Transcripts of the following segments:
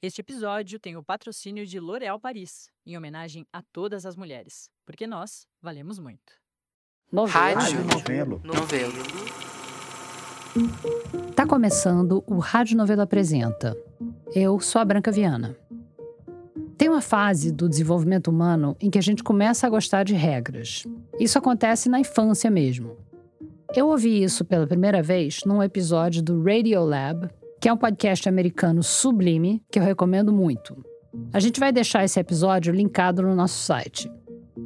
Este episódio tem o patrocínio de L'Oréal Paris, em homenagem a todas as mulheres, porque nós valemos muito. Rádio Novelo. Novelo. Tá começando o Rádio Novelo Apresenta. Eu sou a Branca Viana. Tem uma fase do desenvolvimento humano em que a gente começa a gostar de regras. Isso acontece na infância mesmo. Eu ouvi isso pela primeira vez num episódio do Radio Lab, que é um podcast americano sublime que eu recomendo muito. A gente vai deixar esse episódio linkado no nosso site.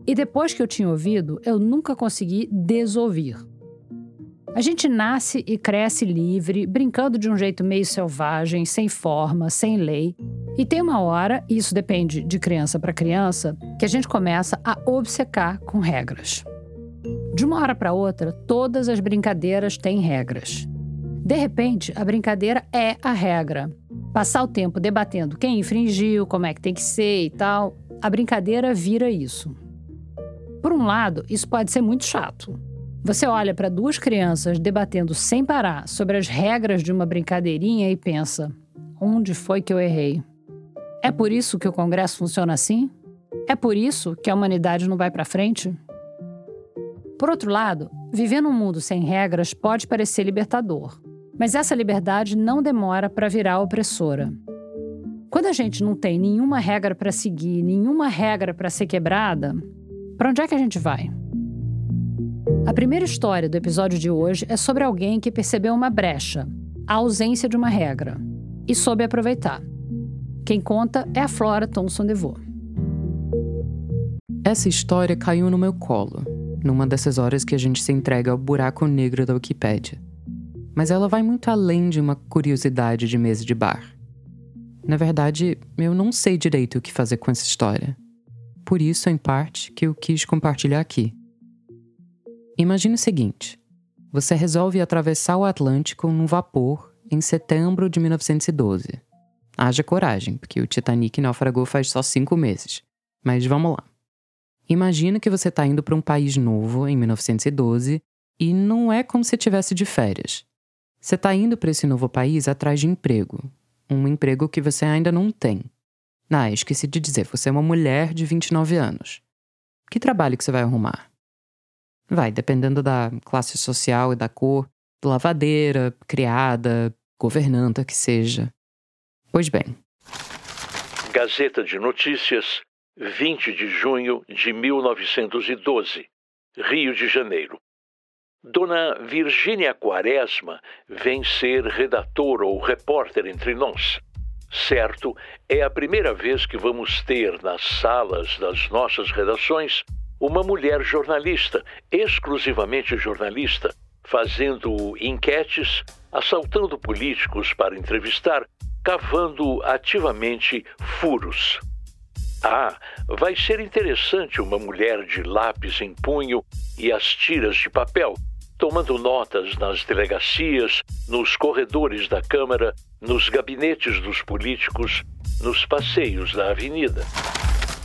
E depois que eu tinha ouvido, eu nunca consegui desouvir. A gente nasce e cresce livre, brincando de um jeito meio selvagem, sem forma, sem lei. E tem uma hora, e isso depende de criança para criança, que a gente começa a obcecar com regras. De uma hora para outra, todas as brincadeiras têm regras. De repente, a brincadeira é a regra. Passar o tempo debatendo quem infringiu, como é que tem que ser e tal, a brincadeira vira isso. Por um lado, isso pode ser muito chato. Você olha para duas crianças debatendo sem parar sobre as regras de uma brincadeirinha e pensa: onde foi que eu errei? É por isso que o Congresso funciona assim? É por isso que a humanidade não vai para frente? Por outro lado, viver num mundo sem regras pode parecer libertador, mas essa liberdade não demora para virar opressora. Quando a gente não tem nenhuma regra para seguir, nenhuma regra para ser quebrada, para onde é que a gente vai? A primeira história do episódio de hoje é sobre alguém que percebeu uma brecha, a ausência de uma regra, e soube aproveitar. Quem conta é a Flora Thomson DeVoe. Essa história caiu no meu colo, numa dessas horas que a gente se entrega ao buraco negro da Wikipédia. Mas ela vai muito além de uma curiosidade de mesa de bar. Na verdade, eu não sei direito o que fazer com essa história. Por isso, em parte, que eu quis compartilhar aqui. Imagine o seguinte: você resolve atravessar o Atlântico num vapor em setembro de 1912. Haja coragem, porque o Titanic naufragou faz só cinco meses. Mas vamos lá. Imagina que você está indo para um país novo em 1912 e não é como se estivesse de férias. Você está indo para esse novo país atrás de emprego. Um emprego que você ainda não tem. Ah, esqueci de dizer, você é uma mulher de 29 anos. Que trabalho que você vai arrumar? Vai, dependendo da classe social e da cor, lavadeira, criada, governanta que seja. Pois bem. Gazeta de Notícias, 20 de junho de 1912, Rio de Janeiro. Dona Virgínia Quaresma vem ser redatora ou repórter entre nós. Certo, é a primeira vez que vamos ter nas salas das nossas redações uma mulher jornalista, exclusivamente jornalista, fazendo enquetes, assaltando políticos para entrevistar, cavando ativamente furos. Ah, vai ser interessante uma mulher de lápis em punho e as tiras de papel, tomando notas nas delegacias, nos corredores da Câmara, nos gabinetes dos políticos, nos passeios da avenida.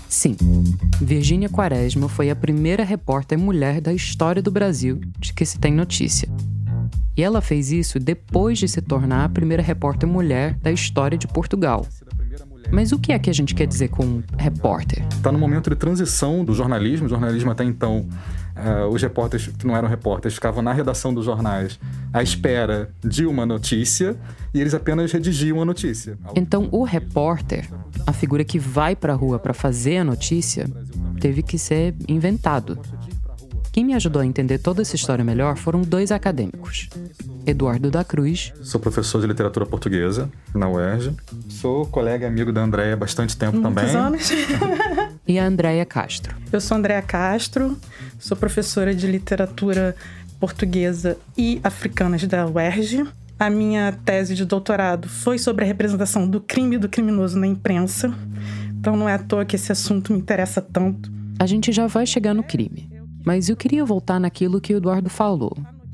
Sim, Virgínia Quaresma foi a primeira repórter mulher da história do Brasil de que se tem notícia. E ela fez isso depois de se tornar a primeira repórter mulher da história de Portugal. Mas o que é que a gente quer dizer com repórter? Está no momento de transição do jornalismo. O jornalismo até então, uh, os repórteres que não eram repórteres ficavam na redação dos jornais à espera de uma notícia e eles apenas redigiam a notícia. Então, o repórter, a figura que vai para a rua para fazer a notícia, teve que ser inventado. Quem me ajudou a entender toda essa história melhor foram dois acadêmicos. Eduardo da Cruz. Sou professor de literatura portuguesa na UERJ. Sou colega e amigo da Andréia há bastante tempo Muitos também. anos. e a Andréia Castro. Eu sou Andréia Castro, sou professora de literatura portuguesa e africanas da UERJ. A minha tese de doutorado foi sobre a representação do crime e do criminoso na imprensa. Então não é à toa que esse assunto me interessa tanto. A gente já vai chegar no crime. Mas eu queria voltar naquilo que o Eduardo falou,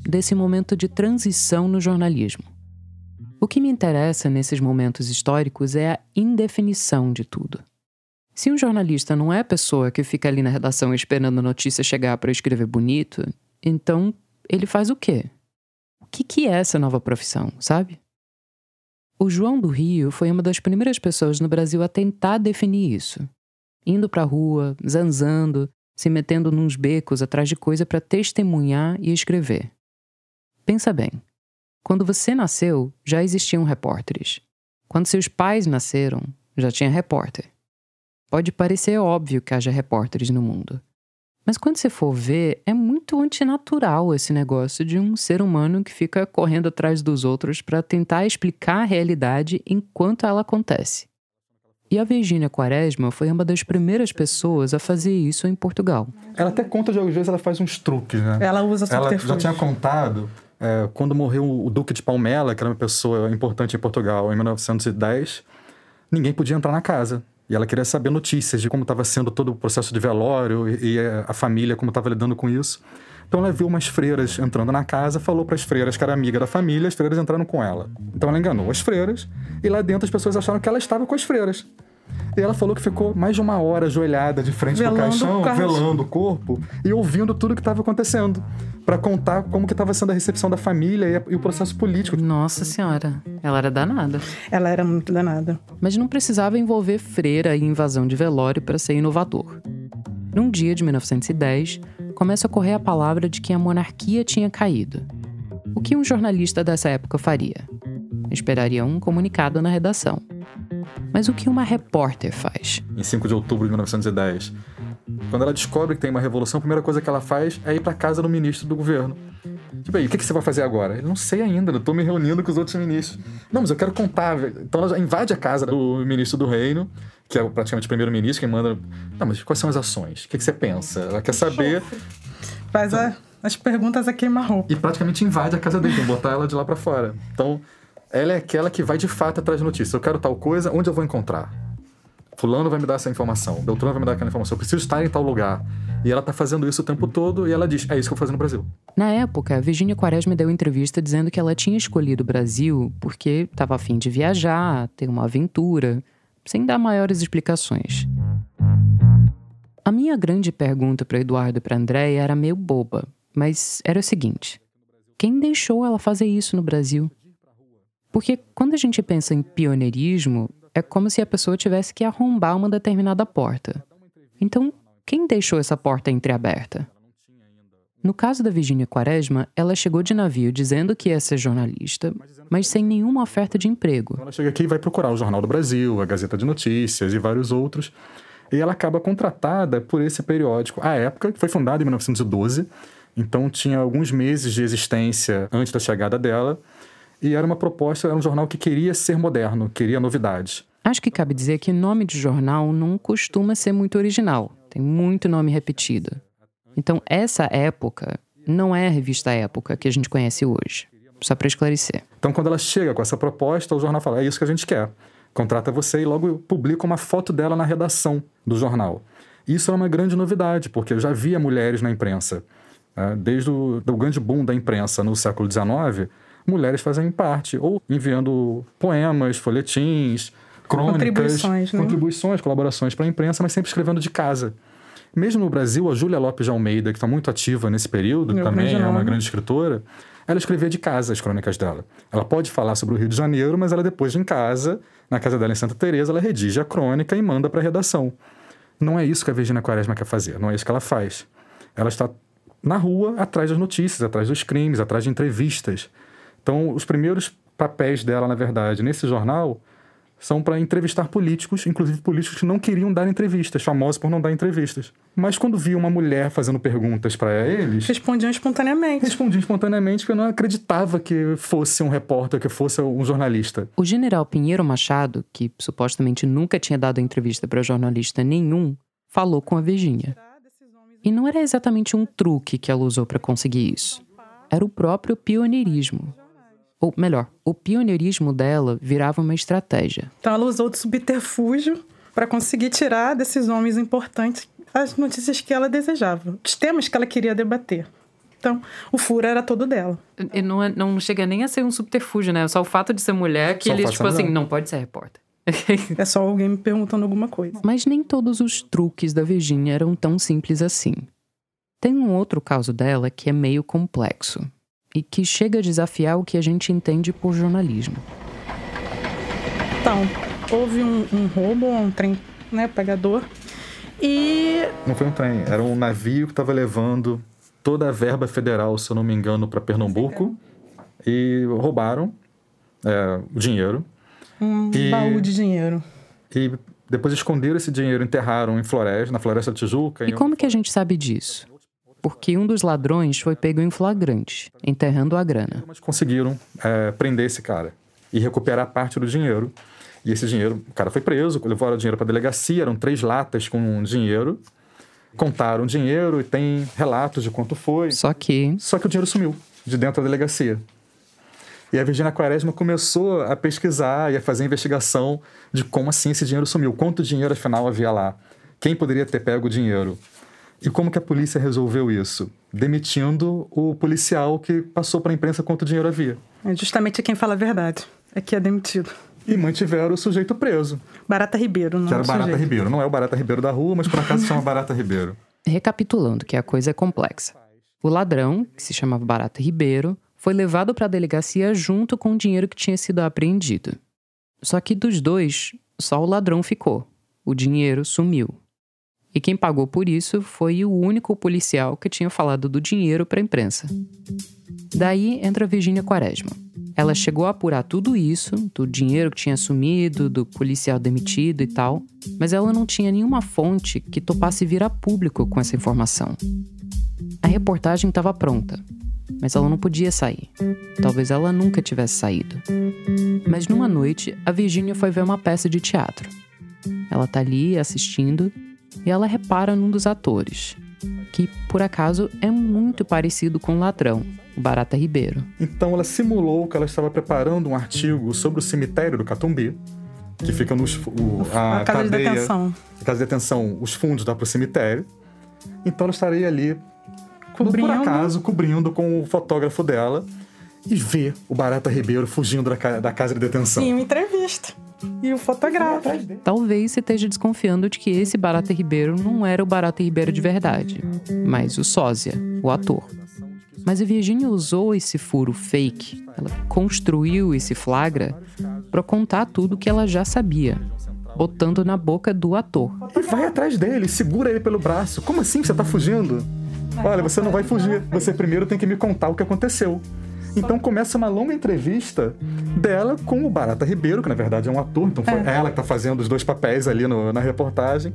desse momento de transição no jornalismo. O que me interessa nesses momentos históricos é a indefinição de tudo. Se um jornalista não é a pessoa que fica ali na redação esperando a notícia chegar para escrever bonito, então ele faz o quê? O que, que é essa nova profissão, sabe? O João do Rio foi uma das primeiras pessoas no Brasil a tentar definir isso. Indo pra rua, zanzando, se metendo nos becos atrás de coisa para testemunhar e escrever. Pensa bem. Quando você nasceu, já existiam repórteres. Quando seus pais nasceram, já tinha repórter. Pode parecer óbvio que haja repórteres no mundo. Mas quando você for ver, é muito antinatural esse negócio de um ser humano que fica correndo atrás dos outros para tentar explicar a realidade enquanto ela acontece. E a Virgínia Quaresma foi uma das primeiras pessoas a fazer isso em Portugal. Ela até conta de algumas vezes, ela faz uns truques, né? Ela usa Ela já tinha contado é, quando morreu o Duque de Palmela, que era uma pessoa importante em Portugal, em 1910, ninguém podia entrar na casa. E ela queria saber notícias de como estava sendo todo o processo de velório e, e a família, como estava lidando com isso. Então ela viu umas freiras entrando na casa, falou para as freiras que era amiga da família, as freiras entraram com ela. Então ela enganou as freiras e lá dentro as pessoas acharam que ela estava com as freiras. E ela falou que ficou mais de uma hora ajoelhada de frente Velando pro caixão, o caixão. velando o corpo e ouvindo tudo que estava acontecendo, para contar como que estava sendo a recepção da família e, a- e o processo político. Nossa Senhora, ela era danada. Ela era muito danada. Mas não precisava envolver freira e invasão de velório para ser inovador. Num dia de 1910, começa a correr a palavra de que a monarquia tinha caído. O que um jornalista dessa época faria? Esperaria um comunicado na redação. Mas o que uma repórter faz? Em 5 de outubro de 1910. Quando ela descobre que tem uma revolução, a primeira coisa que ela faz é ir para casa do ministro do governo. Tipo aí, o que, que você vai fazer agora? Ele não sei ainda, eu tô me reunindo com os outros ministros. Não, mas eu quero contar. Então ela já invade a casa do ministro do reino, que é praticamente o primeiro-ministro, quem manda. Não, mas quais são as ações? O que, que você pensa? Ela quer saber Faz a- as perguntas a queima-roupa. e praticamente invade a casa dele, tem que botar ela de lá para fora. Então, ela é aquela que vai de fato atrás de notícias. Eu quero tal coisa, onde eu vou encontrar? Fulano vai me dar essa informação, Beltrano vai me dar aquela informação, eu preciso estar em tal lugar. E ela tá fazendo isso o tempo todo e ela diz: é isso que eu vou fazer no Brasil. Na época, Virginia Quaresma deu entrevista dizendo que ela tinha escolhido o Brasil porque estava afim de viajar, ter uma aventura, sem dar maiores explicações. A minha grande pergunta para Eduardo e para Andréia era meio boba, mas era o seguinte: quem deixou ela fazer isso no Brasil? Porque quando a gente pensa em pioneirismo, é como se a pessoa tivesse que arrombar uma determinada porta. Então, quem deixou essa porta entreaberta? No caso da Virginia Quaresma, ela chegou de navio dizendo que ia ser jornalista, mas sem nenhuma oferta de emprego. Ela chega aqui e vai procurar o Jornal do Brasil, a Gazeta de Notícias e vários outros. E ela acaba contratada por esse periódico. À época, que foi fundado em 1912, então tinha alguns meses de existência antes da chegada dela. E era uma proposta, era um jornal que queria ser moderno, queria novidades. Acho que cabe dizer que nome de jornal não costuma ser muito original, tem muito nome repetido. Então, essa época não é a revista Época que a gente conhece hoje. Só para esclarecer. Então, quando ela chega com essa proposta, o jornal fala: é isso que a gente quer. Contrata você e logo publica uma foto dela na redação do jornal. Isso é uma grande novidade, porque eu já via mulheres na imprensa. né? Desde o grande boom da imprensa no século XIX, mulheres fazem parte, ou enviando poemas, folhetins, crônicas, Contribuições, né? contribuições, colaborações para a imprensa, mas sempre escrevendo de casa. Mesmo no Brasil, a Júlia Lopes de Almeida, que está muito ativa nesse período, Meu também é uma grande escritora, ela escrevia de casa as crônicas dela. Ela pode falar sobre o Rio de Janeiro, mas ela depois em casa, na casa dela em Santa Teresa, ela redige a crônica e manda para a redação. Não é isso que a Virginia Quaresma quer fazer, não é isso que ela faz. Ela está na rua, atrás das notícias, atrás dos crimes, atrás de entrevistas. Então, os primeiros papéis dela, na verdade, nesse jornal, são para entrevistar políticos, inclusive políticos que não queriam dar entrevistas, famosos por não dar entrevistas. Mas quando via uma mulher fazendo perguntas para eles, Respondiam espontaneamente. respondia espontaneamente que eu não acreditava que fosse um repórter, que fosse um jornalista. O general Pinheiro Machado, que supostamente nunca tinha dado entrevista para jornalista nenhum, falou com a Virgínia. E não era exatamente um truque que ela usou para conseguir isso. Era o próprio pioneirismo. Ou melhor, o pioneirismo dela virava uma estratégia. Então ela usou de subterfúgio para conseguir tirar desses homens importantes as notícias que ela desejava, os temas que ela queria debater. Então, o furo era todo dela. E não, é- não chega nem a ser um subterfúgio, né? Só o fato de ser mulher que Só eles, tipo assim, não pode ser repórter. É só alguém me perguntando alguma coisa. Mas nem todos os truques da Virginia eram tão simples assim. Tem um outro caso dela que é meio complexo e que chega a desafiar o que a gente entende por jornalismo. Então, houve um, um roubo, um trem né, pagador. E. Não foi um trem, era um navio que estava levando toda a verba federal, se eu não me engano, para Pernambuco. E roubaram é, o dinheiro. Um E- baú de dinheiro. E depois esconderam esse dinheiro, enterraram em floresta, na Floresta da Tijuca. E como que a gente sabe disso? Porque um dos ladrões foi pego em flagrante, enterrando a grana. Mas conseguiram é, prender esse cara e recuperar parte do dinheiro. E esse dinheiro, o cara foi preso, levaram o dinheiro para a delegacia, eram três latas com dinheiro. Contaram o dinheiro e tem relatos de quanto foi. Só que Só que o dinheiro sumiu de dentro da delegacia. E a Virginia Quaresma começou a pesquisar e a fazer investigação de como assim esse dinheiro sumiu, quanto dinheiro afinal havia lá, quem poderia ter pego o dinheiro. E como que a polícia resolveu isso? Demitindo o policial que passou para a imprensa quanto dinheiro havia. É justamente quem fala a verdade. É que é demitido. E mantiveram o sujeito preso, Barata Ribeiro, não que era é o Barata sujeito. Ribeiro. Não é o Barata Ribeiro da rua, mas por acaso se chama Barata Ribeiro. Recapitulando, que a coisa é complexa. O ladrão, que se chamava Barata Ribeiro, foi levado para a delegacia junto com o dinheiro que tinha sido apreendido. Só que dos dois, só o ladrão ficou. O dinheiro sumiu. E quem pagou por isso foi o único policial que tinha falado do dinheiro para a imprensa. Daí entra a Virgínia Quaresma. Ela chegou a apurar tudo isso, do dinheiro que tinha sumido, do policial demitido e tal, mas ela não tinha nenhuma fonte que topasse vir a público com essa informação. A reportagem estava pronta, mas ela não podia sair. Talvez ela nunca tivesse saído. Mas numa noite, a Virginia foi ver uma peça de teatro. Ela tá ali assistindo e ela repara num dos atores, que por acaso é muito parecido com o ladrão, o Barata Ribeiro. Então ela simulou que ela estava preparando um artigo sobre o cemitério do Catumbi, que fica nos o, a, A casa de cadeia, detenção. a casa de detenção, os fundos dá para o cemitério. Então ela estaria ali, Cobrindo. por acaso, cobrindo com o fotógrafo dela e vê o Barata Ribeiro fugindo da, da casa de detenção. Em uma entrevista. E o fotógrafo. Talvez você esteja desconfiando de que esse Barata Ribeiro não era o Barata Ribeiro de verdade, mas o sósia, o ator. Mas a Virginia usou esse furo fake, ela construiu esse flagra para contar tudo que ela já sabia, botando na boca do ator. E vai atrás dele, segura ele pelo braço. Como assim você tá fugindo? Olha, você não vai fugir. Você primeiro tem que me contar o que aconteceu. Então começa uma longa entrevista dela com o Barata Ribeiro, que na verdade é um ator, então foi ela que tá fazendo os dois papéis ali no- na reportagem,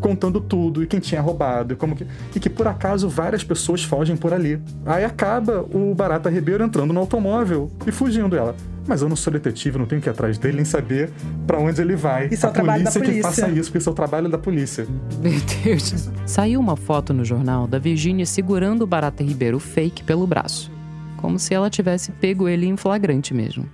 contando tudo e quem tinha roubado e como que. E que por acaso várias pessoas fogem por ali. Aí acaba o Barata Ribeiro entrando no automóvel e fugindo ela. Mas eu não sou detetive, não tenho que ir atrás dele nem saber pra onde ele vai. Isso é a o trabalho da polícia que polícia. faça isso, porque isso é o trabalho da polícia. Meu Deus. Saiu uma foto no jornal da Virginia segurando o Barata Ribeiro fake pelo braço, como se ela tivesse pego ele em flagrante mesmo.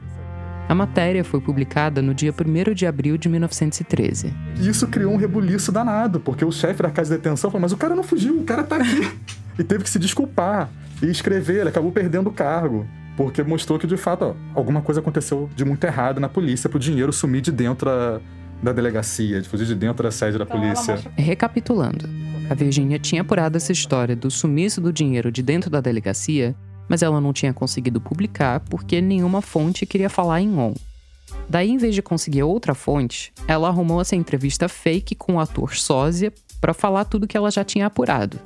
A matéria foi publicada no dia 1 de abril de 1913. E isso criou um rebuliço danado, porque o chefe da casa de detenção falou: Mas o cara não fugiu, o cara tá aqui. e teve que se desculpar e escrever, ele acabou perdendo o cargo. Porque mostrou que, de fato, ó, alguma coisa aconteceu de muito errado na polícia pro dinheiro sumir de dentro da, da delegacia, de fugir de dentro da sede da polícia. Recapitulando, a Virginia tinha apurado essa história do sumiço do dinheiro de dentro da delegacia, mas ela não tinha conseguido publicar porque nenhuma fonte queria falar em on. Daí, em vez de conseguir outra fonte, ela arrumou essa entrevista fake com o ator sósia para falar tudo que ela já tinha apurado.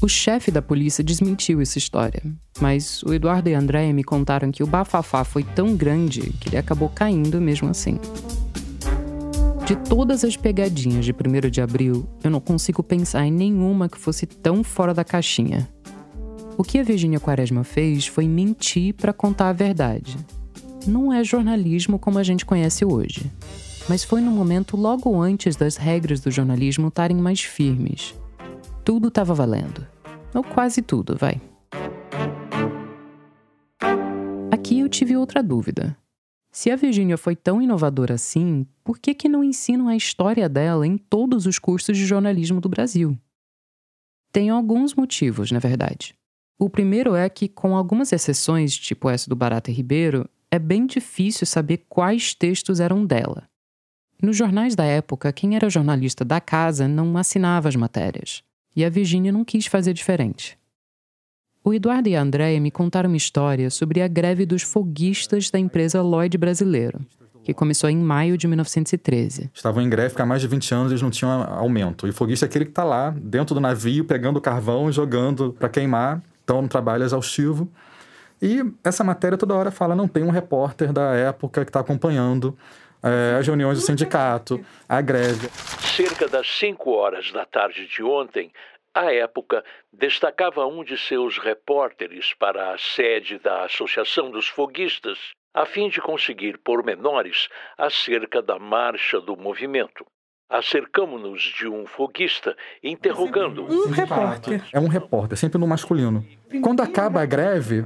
O chefe da polícia desmentiu essa história, mas o Eduardo e a Andréia me contaram que o bafafá foi tão grande que ele acabou caindo mesmo assim. De todas as pegadinhas de 1 de abril, eu não consigo pensar em nenhuma que fosse tão fora da caixinha. O que a Virginia Quaresma fez foi mentir para contar a verdade. Não é jornalismo como a gente conhece hoje, mas foi no momento logo antes das regras do jornalismo estarem mais firmes. Tudo estava valendo. Ou quase tudo, vai. Aqui eu tive outra dúvida. Se a Virginia foi tão inovadora assim, por que, que não ensinam a história dela em todos os cursos de jornalismo do Brasil? Tem alguns motivos, na verdade. O primeiro é que, com algumas exceções, tipo essa do Barata Ribeiro, é bem difícil saber quais textos eram dela. Nos jornais da época, quem era jornalista da casa não assinava as matérias. E a Virginia não quis fazer diferente. O Eduardo e a Andréia me contaram uma história sobre a greve dos foguistas da empresa Lloyd Brasileiro. que começou em maio de 1913. Estavam em greve há mais de 20 anos, eles não tinham aumento. E o foguista é aquele que está lá, dentro do navio, pegando carvão e jogando para queimar. Então, um trabalho exaustivo. E essa matéria toda hora fala, não tem um repórter da época que está acompanhando é, as reuniões do sindicato, a greve. Cerca das 5 horas da tarde de ontem, a época destacava um de seus repórteres para a sede da Associação dos Foguistas, a fim de conseguir pormenores acerca da marcha do movimento. Acercamos-nos de um foguista, interrogando. Um repórter. É um repórter, sempre no masculino. Quando acaba a greve,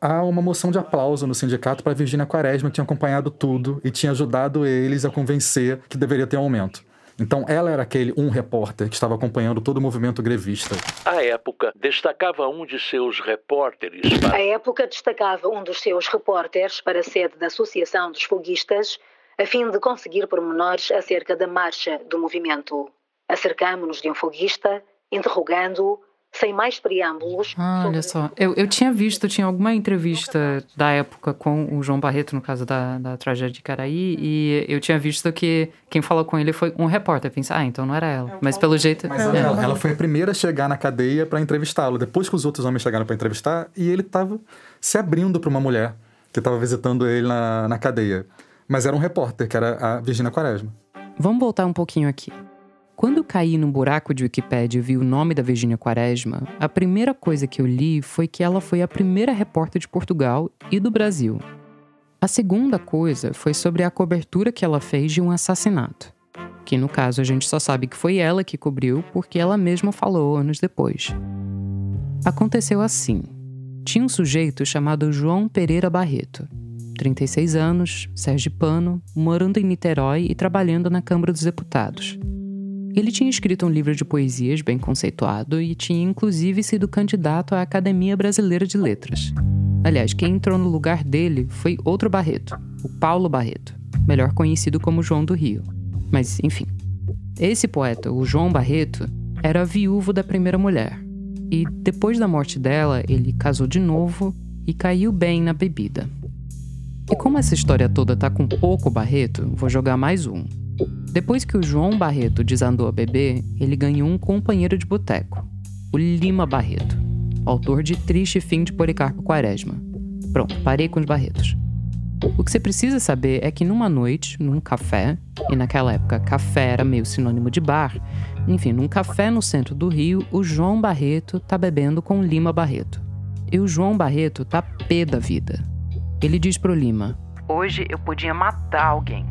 há uma moção de aplauso no sindicato para Virginia Quaresma, que tinha acompanhado tudo e tinha ajudado eles a convencer que deveria ter um aumento. Então, ela era aquele um repórter que estava acompanhando todo o movimento grevista. À época, destacava um de seus repórteres. Para... A época destacava um dos seus repórteres para a sede da Associação dos Foguistas, a fim de conseguir pormenores acerca da marcha do movimento. Acercamo-nos de um foguista, interrogando-o sem mais preâmbulos. Ah, olha só, eu, eu tinha visto, tinha alguma entrevista da época com o João Barreto, no caso da, da tragédia de Caraí, e eu tinha visto que quem falou com ele foi um repórter. Eu pensei, ah, então não era ela. Mas pelo jeito. Mas ela, ela, ela foi a primeira a chegar na cadeia para entrevistá-lo, depois que os outros homens chegaram para entrevistar, e ele estava se abrindo para uma mulher que estava visitando ele na, na cadeia. Mas era um repórter, que era a Virginia Quaresma. Vamos voltar um pouquinho aqui. Quando caí no buraco de Wikipédia e vi o nome da Virginia Quaresma, a primeira coisa que eu li foi que ela foi a primeira repórter de Portugal e do Brasil. A segunda coisa foi sobre a cobertura que ela fez de um assassinato. Que no caso a gente só sabe que foi ela que cobriu porque ela mesma falou anos depois. Aconteceu assim: tinha um sujeito chamado João Pereira Barreto, 36 anos, sergipano, morando em Niterói e trabalhando na Câmara dos Deputados. Ele tinha escrito um livro de poesias bem conceituado e tinha inclusive sido candidato à Academia Brasileira de Letras. Aliás, quem entrou no lugar dele foi outro Barreto, o Paulo Barreto, melhor conhecido como João do Rio. Mas, enfim. Esse poeta, o João Barreto, era viúvo da primeira mulher. E depois da morte dela, ele casou de novo e caiu bem na bebida. E como essa história toda tá com pouco Barreto, vou jogar mais um. Depois que o João Barreto desandou a beber, ele ganhou um companheiro de boteco, o Lima Barreto, autor de Triste Fim de Policarpo Quaresma. Pronto, parei com os Barretos. O que você precisa saber é que numa noite, num café, e naquela época café era meio sinônimo de bar, enfim, num café no centro do Rio, o João Barreto tá bebendo com Lima Barreto. E o João Barreto tá pé da vida. Ele diz pro Lima: Hoje eu podia matar alguém.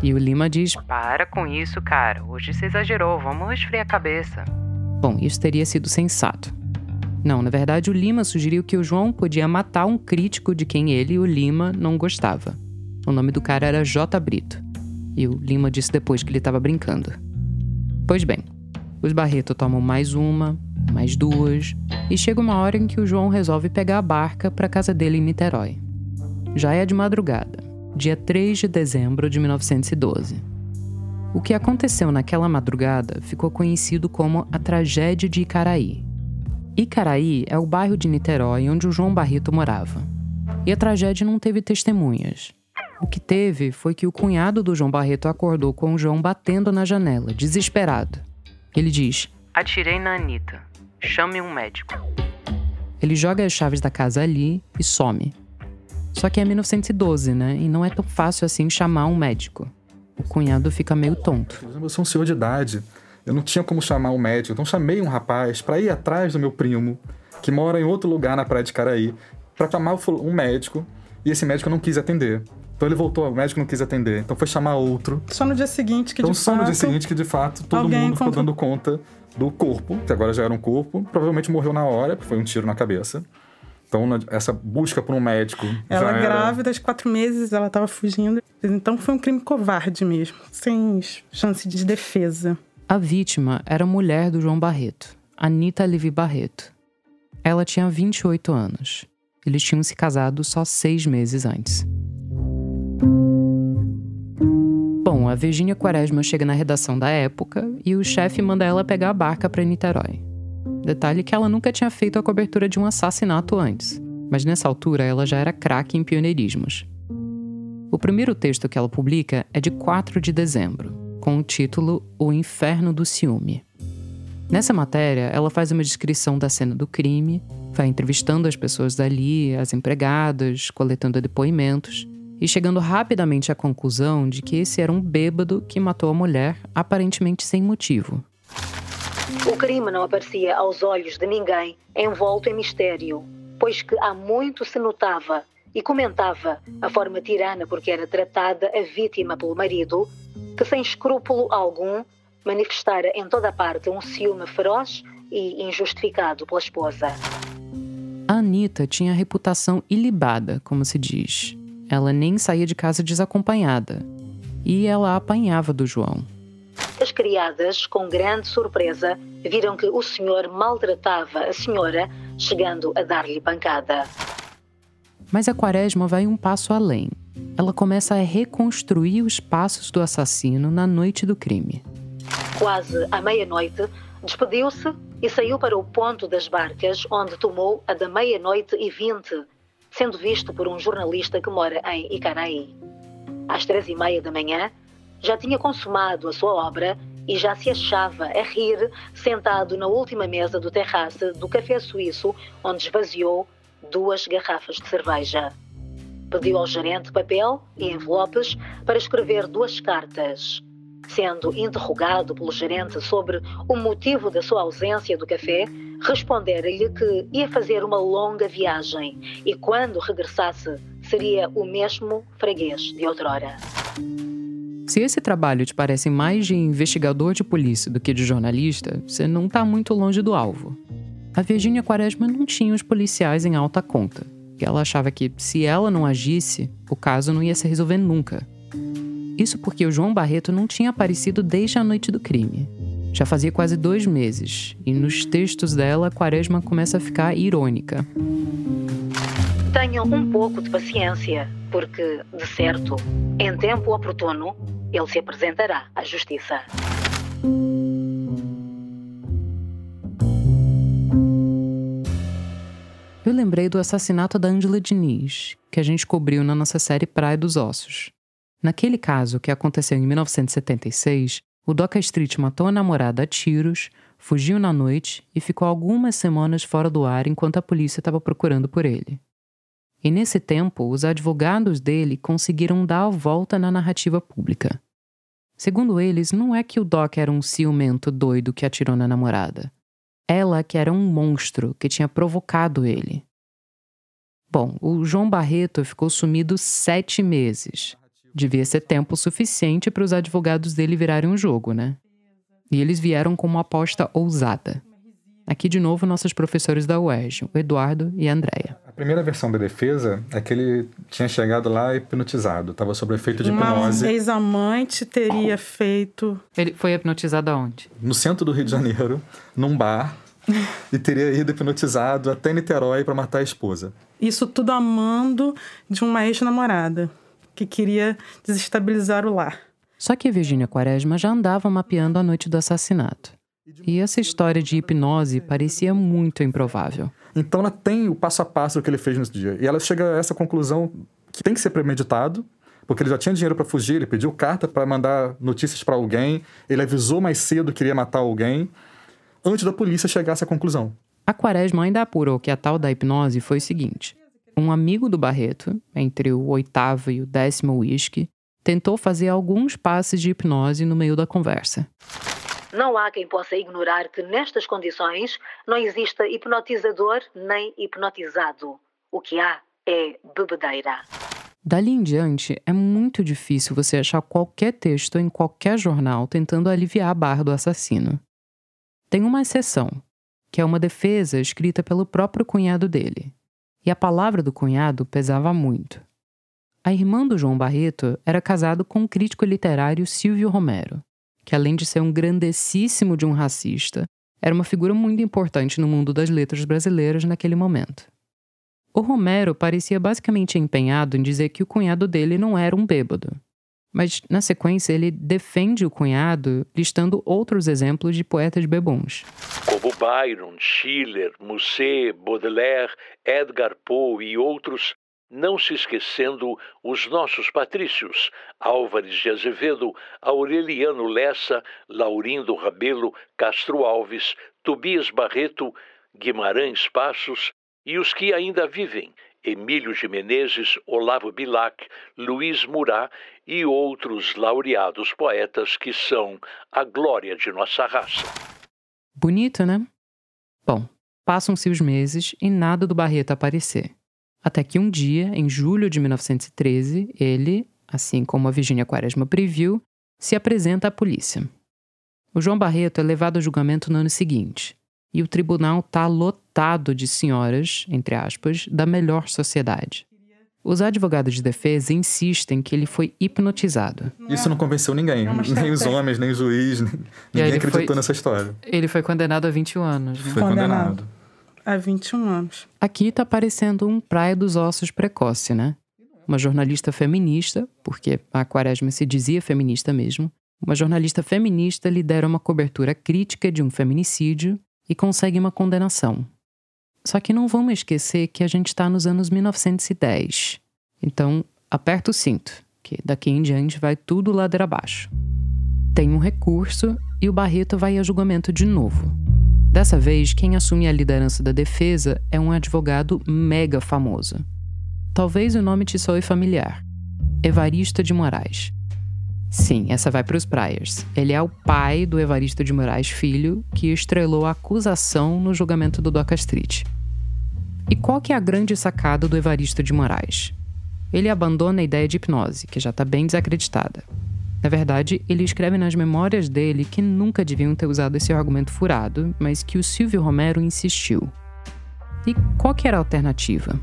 E o Lima diz: Para com isso, cara. Hoje você exagerou. Vamos esfriar a cabeça. Bom, isso teria sido sensato. Não, na verdade, o Lima sugeriu que o João podia matar um crítico de quem ele, o Lima, não gostava. O nome do cara era J. Brito. E o Lima disse depois que ele estava brincando. Pois bem, os Barreto tomam mais uma, mais duas, e chega uma hora em que o João resolve pegar a barca para casa dele em Niterói. Já é de madrugada dia 3 de dezembro de 1912. O que aconteceu naquela madrugada ficou conhecido como a Tragédia de Icaraí. Icaraí é o bairro de Niterói onde o João Barreto morava. E a tragédia não teve testemunhas. O que teve foi que o cunhado do João Barreto acordou com o João batendo na janela, desesperado. Ele diz: Atirei na Anitta. Chame um médico. Ele joga as chaves da casa ali e some. Só que é 1912, né? E não é tão fácil assim chamar um médico. O cunhado fica meio tonto. Eu sou um senhor de idade. Eu não tinha como chamar um médico. Então chamei um rapaz para ir atrás do meu primo, que mora em outro lugar na praia de Caraí, para chamar um médico. E esse médico não quis atender. Então ele voltou, o médico não quis atender. Então foi chamar outro. Só no dia seguinte que então, de só fato... no dia seguinte que de fato todo mundo ficou dando conta do corpo, que agora já era um corpo. Provavelmente morreu na hora, porque foi um tiro na cabeça. Então, essa busca por um médico. Ela era... grávida, de quatro meses, ela estava fugindo. Então, foi um crime covarde mesmo, sem chance de defesa. A vítima era a mulher do João Barreto, Anita Levi Barreto. Ela tinha 28 anos. Eles tinham se casado só seis meses antes. Bom, a Virginia Quaresma chega na redação da época e o chefe manda ela pegar a barca para Niterói. Detalhe que ela nunca tinha feito a cobertura de um assassinato antes, mas nessa altura ela já era craque em pioneirismos. O primeiro texto que ela publica é de 4 de dezembro, com o título O Inferno do Ciúme. Nessa matéria, ela faz uma descrição da cena do crime, vai entrevistando as pessoas dali, as empregadas, coletando depoimentos e chegando rapidamente à conclusão de que esse era um bêbado que matou a mulher, aparentemente sem motivo. O crime não aparecia aos olhos de ninguém, envolto em mistério, pois que há muito se notava e comentava a forma tirana por que era tratada a vítima pelo marido, que sem escrúpulo algum manifestara em toda parte um ciúme feroz e injustificado pela esposa. A Anitta tinha reputação ilibada, como se diz. Ela nem saía de casa desacompanhada. E ela apanhava do João. As criadas, com grande surpresa, viram que o senhor maltratava a senhora, chegando a dar-lhe pancada. Mas a Quaresma vai um passo além. Ela começa a reconstruir os passos do assassino na noite do crime. Quase à meia-noite, despediu-se e saiu para o ponto das barcas, onde tomou a da meia-noite e vinte, sendo visto por um jornalista que mora em Icaraí. Às três e meia da manhã, já tinha consumado a sua obra e já se achava a rir sentado na última mesa do terraço do café suíço, onde esvaziou duas garrafas de cerveja. Pediu ao gerente papel e envelopes para escrever duas cartas. Sendo interrogado pelo gerente sobre o motivo da sua ausência do café, respondera-lhe que ia fazer uma longa viagem e quando regressasse seria o mesmo freguês de outrora. Se esse trabalho te parece mais de investigador de polícia do que de jornalista, você não está muito longe do alvo. A Virginia Quaresma não tinha os policiais em alta conta, e ela achava que, se ela não agisse, o caso não ia se resolver nunca. Isso porque o João Barreto não tinha aparecido desde a noite do crime. Já fazia quase dois meses, e nos textos dela, Quaresma começa a ficar irônica. Tenham um pouco de paciência, porque, de certo, em tempo oportuno, ele se apresentará à justiça. Eu lembrei do assassinato da Ângela Diniz, que a gente cobriu na nossa série Praia dos Ossos. Naquele caso, que aconteceu em 1976, o Doca Street matou a namorada a tiros, fugiu na noite e ficou algumas semanas fora do ar enquanto a polícia estava procurando por ele. E nesse tempo, os advogados dele conseguiram dar a volta na narrativa pública. Segundo eles, não é que o Doc era um ciumento doido que atirou na namorada. Ela que era um monstro que tinha provocado ele. Bom, o João Barreto ficou sumido sete meses. Devia ser tempo suficiente para os advogados dele virarem um jogo, né? E eles vieram com uma aposta ousada. Aqui de novo nossos professores da UERJ, o Eduardo e a Andrea. A primeira versão da defesa é que ele tinha chegado lá hipnotizado, estava sob efeito de Uma hipnose. ex-amante teria feito. Ele foi hipnotizado aonde? No centro do Rio de Janeiro, num bar, e teria ido hipnotizado até Niterói para matar a esposa. Isso tudo amando de uma ex-namorada que queria desestabilizar o lar. Só que a Virgínia Quaresma já andava mapeando a noite do assassinato. E essa história de hipnose parecia muito improvável. Então ela tem o passo a passo que ele fez nesse dia. E ela chega a essa conclusão que tem que ser premeditado, porque ele já tinha dinheiro para fugir, ele pediu carta para mandar notícias para alguém, ele avisou mais cedo que iria matar alguém, antes da polícia chegar a essa conclusão. A Quaresma ainda apurou que a tal da hipnose foi o seguinte: um amigo do Barreto, entre o oitavo e o décimo uísque, tentou fazer alguns passes de hipnose no meio da conversa. Não há quem possa ignorar que nestas condições não exista hipnotizador nem hipnotizado. O que há é bebedeira. Dali em diante, é muito difícil você achar qualquer texto em qualquer jornal tentando aliviar a barra do assassino. Tem uma exceção, que é uma defesa escrita pelo próprio cunhado dele. E a palavra do cunhado pesava muito. A irmã do João Barreto era casado com o crítico literário Silvio Romero, que além de ser um grandessíssimo de um racista, era uma figura muito importante no mundo das letras brasileiras naquele momento. O Romero parecia basicamente empenhado em dizer que o cunhado dele não era um bêbado. Mas, na sequência, ele defende o cunhado listando outros exemplos de poetas bebons. Como Byron, Schiller, Musset, Baudelaire, Edgar Poe e outros não se esquecendo os nossos patrícios, Álvares de Azevedo, Aureliano Lessa, Laurindo Rabelo, Castro Alves, Tobias Barreto, Guimarães Passos e os que ainda vivem, Emílio de Menezes, Olavo Bilac, Luiz Murat e outros laureados poetas que são a glória de nossa raça. Bonito, né? Bom, passam-se os meses e nada do Barreto aparecer. Até que um dia, em julho de 1913, ele, assim como a Virginia Quaresma previu, se apresenta à polícia. O João Barreto é levado a julgamento no ano seguinte, e o tribunal está lotado de senhoras, entre aspas, da melhor sociedade. Os advogados de defesa insistem que ele foi hipnotizado. Isso não convenceu ninguém, nem os homens, nem o juiz, nem... ninguém acreditou foi... nessa história. Ele foi condenado a 21 anos. Né? Foi condenado. Há 21 anos. Aqui tá parecendo um praia dos ossos precoce, né? Uma jornalista feminista, porque a Quaresma se dizia feminista mesmo, uma jornalista feminista lidera uma cobertura crítica de um feminicídio e consegue uma condenação. Só que não vamos esquecer que a gente está nos anos 1910. Então, aperta o cinto, que daqui em diante vai tudo ladeira abaixo. Tem um recurso e o Barreto vai a julgamento de novo. Dessa vez, quem assume a liderança da defesa é um advogado mega famoso. Talvez o nome te soe familiar. Evaristo de Moraes. Sim, essa vai para os Priors. Ele é o pai do Evaristo de Moraes Filho, que estrelou a acusação no julgamento do Doca Street. E qual que é a grande sacada do Evaristo de Moraes? Ele abandona a ideia de hipnose, que já está bem desacreditada. Na verdade, ele escreve nas memórias dele que nunca deviam ter usado esse argumento furado, mas que o Silvio Romero insistiu. E qual que era a alternativa?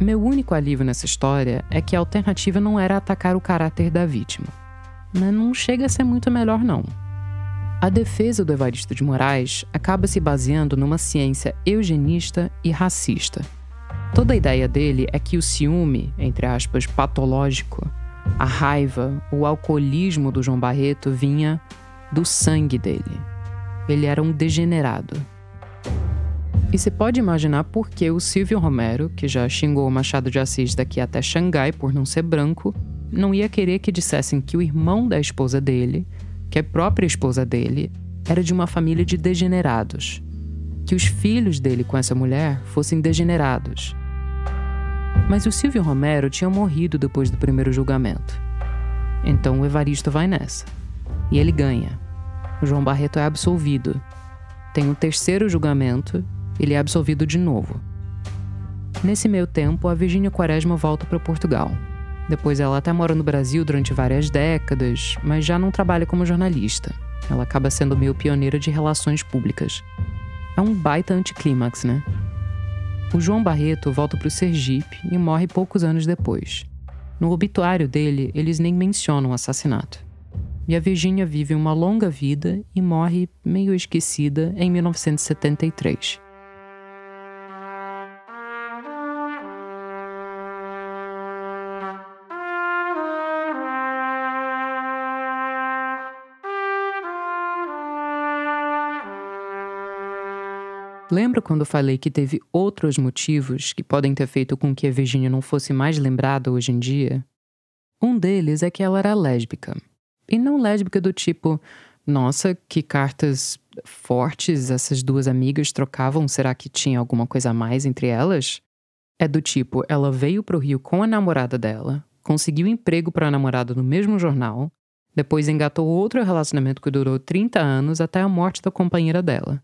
Meu único alívio nessa história é que a alternativa não era atacar o caráter da vítima. Mas não chega a ser muito melhor, não. A defesa do Evaristo de Moraes acaba se baseando numa ciência eugenista e racista. Toda a ideia dele é que o ciúme, entre aspas, patológico, a raiva, o alcoolismo do João Barreto vinha do sangue dele. Ele era um degenerado. E você pode imaginar por que o Silvio Romero, que já xingou o Machado de Assis daqui até Xangai por não ser branco, não ia querer que dissessem que o irmão da esposa dele, que é própria esposa dele, era de uma família de degenerados. Que os filhos dele com essa mulher fossem degenerados. Mas o Silvio Romero tinha morrido depois do primeiro julgamento. Então o Evaristo vai nessa. E ele ganha. O João Barreto é absolvido. Tem um terceiro julgamento, ele é absolvido de novo. Nesse meio tempo, a Virginia Quaresma volta para Portugal. Depois ela até mora no Brasil durante várias décadas, mas já não trabalha como jornalista. Ela acaba sendo meio pioneira de relações públicas. É um baita anticlímax, né? O João Barreto volta para o Sergipe e morre poucos anos depois. No obituário dele, eles nem mencionam o assassinato. E a Virgínia vive uma longa vida e morre meio esquecida em 1973. Lembra quando falei que teve outros motivos que podem ter feito com que a Virginia não fosse mais lembrada hoje em dia? Um deles é que ela era lésbica. E não lésbica do tipo, nossa, que cartas fortes essas duas amigas trocavam, será que tinha alguma coisa a mais entre elas? É do tipo, ela veio para o Rio com a namorada dela, conseguiu emprego para a namorada no mesmo jornal, depois engatou outro relacionamento que durou 30 anos até a morte da companheira dela.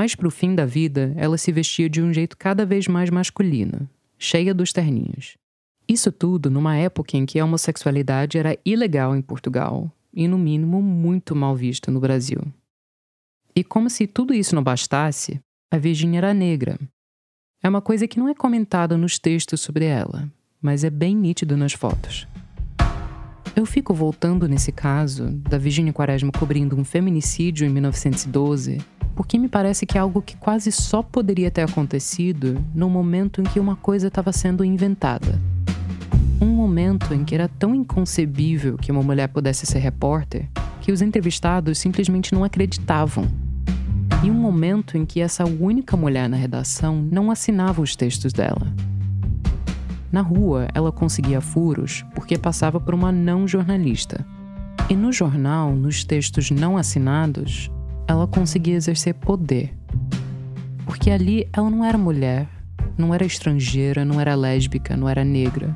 Mas para o fim da vida, ela se vestia de um jeito cada vez mais masculino, cheia dos terninhos. Isso tudo numa época em que a homossexualidade era ilegal em Portugal e, no mínimo, muito mal vista no Brasil. E como se tudo isso não bastasse, a Virginia era negra. É uma coisa que não é comentada nos textos sobre ela, mas é bem nítido nas fotos. Eu fico voltando nesse caso da Virginia Quaresma cobrindo um feminicídio em 1912 porque me parece que é algo que quase só poderia ter acontecido no momento em que uma coisa estava sendo inventada. Um momento em que era tão inconcebível que uma mulher pudesse ser repórter que os entrevistados simplesmente não acreditavam. E um momento em que essa única mulher na redação não assinava os textos dela. Na rua, ela conseguia furos porque passava por uma não jornalista. E no jornal, nos textos não assinados, ela conseguia exercer poder. Porque ali ela não era mulher, não era estrangeira, não era lésbica, não era negra.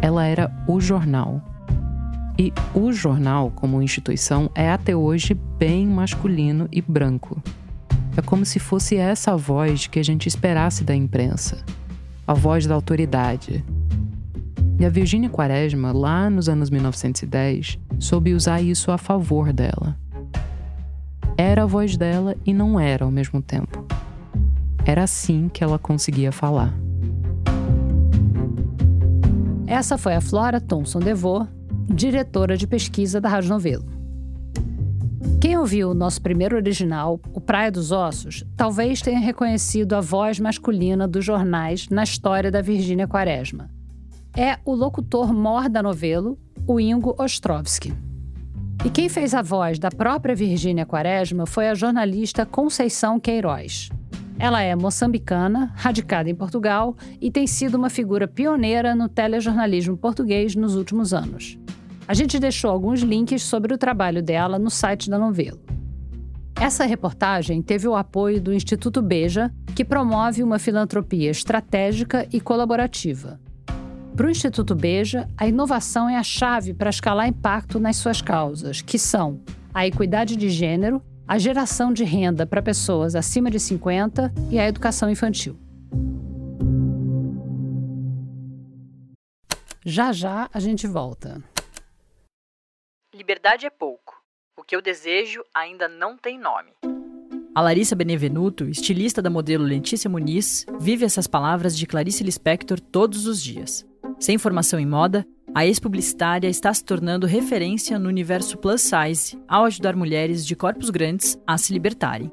Ela era o jornal. E o jornal, como instituição, é até hoje bem masculino e branco. É como se fosse essa a voz que a gente esperasse da imprensa a voz da autoridade. E a Virginia Quaresma, lá nos anos 1910, soube usar isso a favor dela. Era a voz dela e não era ao mesmo tempo. Era assim que ela conseguia falar. Essa foi a Flora Thompson DeVoe, diretora de pesquisa da Rádio Novelo. Quem ouviu o nosso primeiro original, O Praia dos Ossos, talvez tenha reconhecido a voz masculina dos jornais na história da Virgínia Quaresma. É o locutor mor da novela, o Ingo Ostrovsky. E quem fez a voz da própria Virgínia Quaresma foi a jornalista Conceição Queiroz. Ela é moçambicana, radicada em Portugal e tem sido uma figura pioneira no telejornalismo português nos últimos anos. A gente deixou alguns links sobre o trabalho dela no site da novela. Essa reportagem teve o apoio do Instituto Beja, que promove uma filantropia estratégica e colaborativa. Para o Instituto Beja, a inovação é a chave para escalar impacto nas suas causas, que são a equidade de gênero, a geração de renda para pessoas acima de 50 e a educação infantil. Já já a gente volta. Liberdade é pouco. O que eu desejo ainda não tem nome. A Larissa Benevenuto, estilista da modelo Letícia Muniz, vive essas palavras de Clarice Lispector todos os dias. Sem formação em moda, a ex-publicitária está se tornando referência no universo plus size ao ajudar mulheres de corpos grandes a se libertarem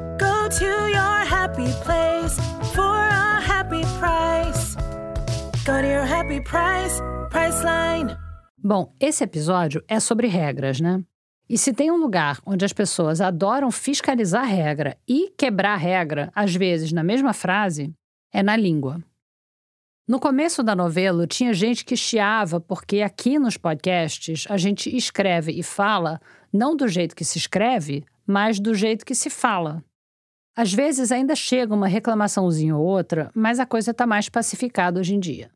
to your happy place for a happy price. Go to your happy price, Priceline. Bom, esse episódio é sobre regras, né? E se tem um lugar onde as pessoas adoram fiscalizar regra e quebrar regra, às vezes na mesma frase, é na língua. No começo da novela, tinha gente que chiava porque aqui nos podcasts a gente escreve e fala não do jeito que se escreve, mas do jeito que se fala. Às vezes ainda chega uma reclamaçãozinha ou outra, mas a coisa está mais pacificada hoje em dia.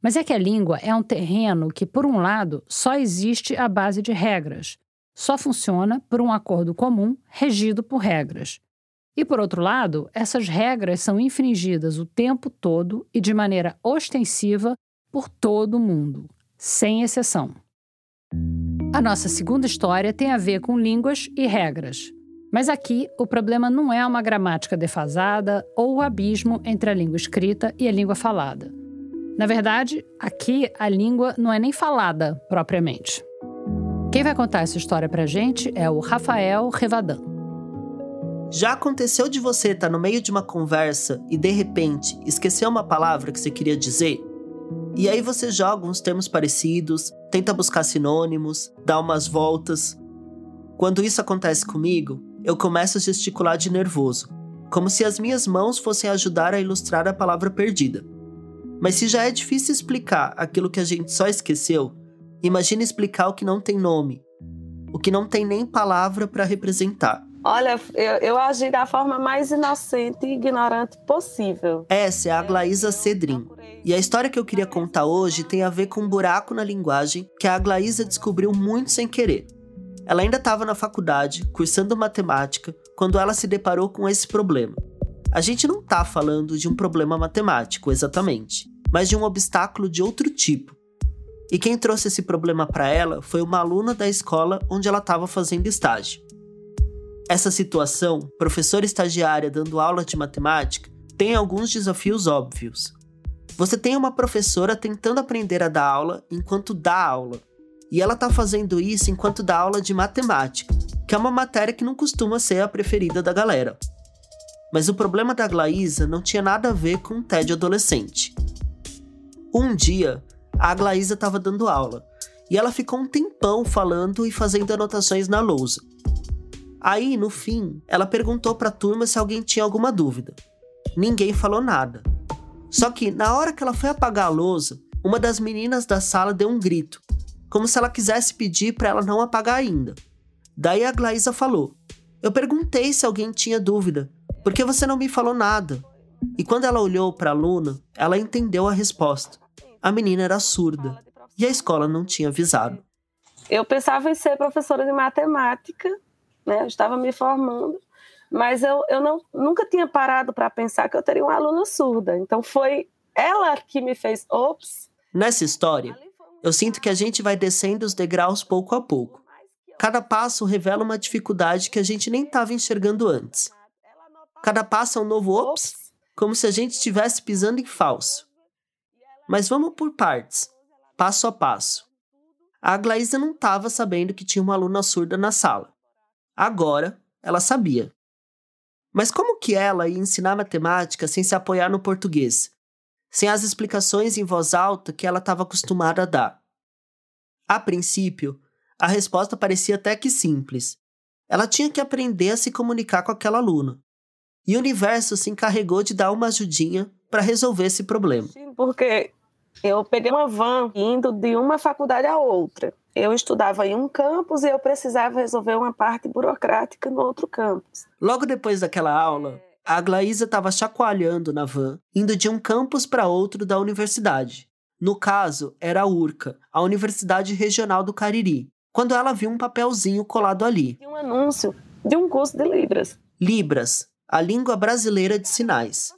Mas é que a língua é um terreno que, por um lado, só existe à base de regras, só funciona por um acordo comum regido por regras. E, por outro lado, essas regras são infringidas o tempo todo e de maneira ostensiva por todo mundo, sem exceção. A nossa segunda história tem a ver com línguas e regras. Mas aqui o problema não é uma gramática defasada ou o abismo entre a língua escrita e a língua falada. Na verdade, aqui a língua não é nem falada propriamente. Quem vai contar essa história pra gente é o Rafael Revadan. Já aconteceu de você estar no meio de uma conversa e de repente esquecer uma palavra que você queria dizer? E aí você joga uns termos parecidos, tenta buscar sinônimos, dá umas voltas. Quando isso acontece comigo, eu começo a gesticular de nervoso, como se as minhas mãos fossem ajudar a ilustrar a palavra perdida. Mas se já é difícil explicar aquilo que a gente só esqueceu, imagine explicar o que não tem nome, o que não tem nem palavra para representar. Olha, eu, eu, agi da forma mais inocente e ignorante possível. Essa é a Aglaísa Cedrin. E a história que eu queria contar hoje tem a ver com um buraco na linguagem que a Aglaísa descobriu muito sem querer. Ela ainda estava na faculdade, cursando matemática, quando ela se deparou com esse problema. A gente não está falando de um problema matemático, exatamente, mas de um obstáculo de outro tipo. E quem trouxe esse problema para ela foi uma aluna da escola onde ela estava fazendo estágio. Essa situação, professora estagiária dando aula de matemática, tem alguns desafios óbvios. Você tem uma professora tentando aprender a dar aula enquanto dá aula, e ela está fazendo isso enquanto dá aula de matemática, que é uma matéria que não costuma ser a preferida da galera. Mas o problema da Glaísa não tinha nada a ver com o tédio adolescente. Um dia, a Glaísa estava dando aula e ela ficou um tempão falando e fazendo anotações na lousa. Aí, no fim, ela perguntou para a turma se alguém tinha alguma dúvida. Ninguém falou nada. Só que, na hora que ela foi apagar a lousa, uma das meninas da sala deu um grito como se ela quisesse pedir para ela não apagar ainda. Daí a Glaísa falou: Eu perguntei se alguém tinha dúvida, porque você não me falou nada. E quando ela olhou para a aluna, ela entendeu a resposta. A menina era surda e a escola não tinha avisado. Eu pensava em ser professora de matemática, né? Eu estava me formando, mas eu, eu não, nunca tinha parado para pensar que eu teria uma aluna surda. Então foi ela que me fez, ops. Nessa história, eu sinto que a gente vai descendo os degraus pouco a pouco. Cada passo revela uma dificuldade que a gente nem estava enxergando antes. Cada passo é um novo ops, como se a gente estivesse pisando em falso. Mas vamos por partes, passo a passo. A Glaísa não estava sabendo que tinha uma aluna surda na sala. Agora, ela sabia. Mas como que ela ia ensinar matemática sem se apoiar no português? Sem as explicações em voz alta que ela estava acostumada a dar. A princípio, a resposta parecia até que simples. Ela tinha que aprender a se comunicar com aquela aluna. E o universo se encarregou de dar uma ajudinha para resolver esse problema. Porque eu peguei uma van indo de uma faculdade a outra. Eu estudava em um campus e eu precisava resolver uma parte burocrática no outro campus. Logo depois daquela aula, a Glaísa estava chacoalhando na van, indo de um campus para outro da universidade. No caso, era a URCA, a Universidade Regional do Cariri, quando ela viu um papelzinho colado ali. Um anúncio de um curso de Libras. Libras, a língua brasileira de sinais.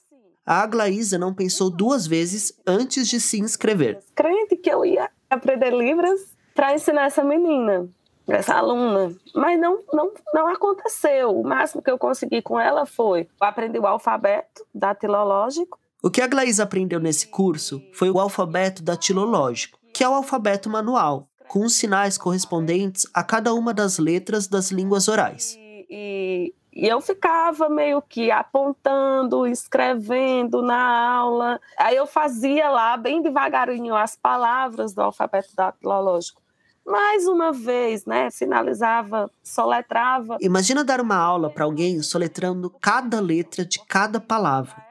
A Aglaísa não pensou duas vezes antes de se inscrever. Crente que eu ia aprender Libras para ensinar essa menina essa aluna. Mas não, não, não aconteceu. O máximo que eu consegui com ela foi aprender o alfabeto datilológico. O que a Glaís aprendeu nesse curso foi o alfabeto datilológico, que é o alfabeto manual, com os sinais correspondentes a cada uma das letras das línguas orais. E, e, e eu ficava meio que apontando, escrevendo na aula. Aí eu fazia lá, bem devagarinho, as palavras do alfabeto datilológico mais uma vez, né, sinalizava, soletrava. Imagina dar uma aula para alguém soletrando cada letra de cada palavra.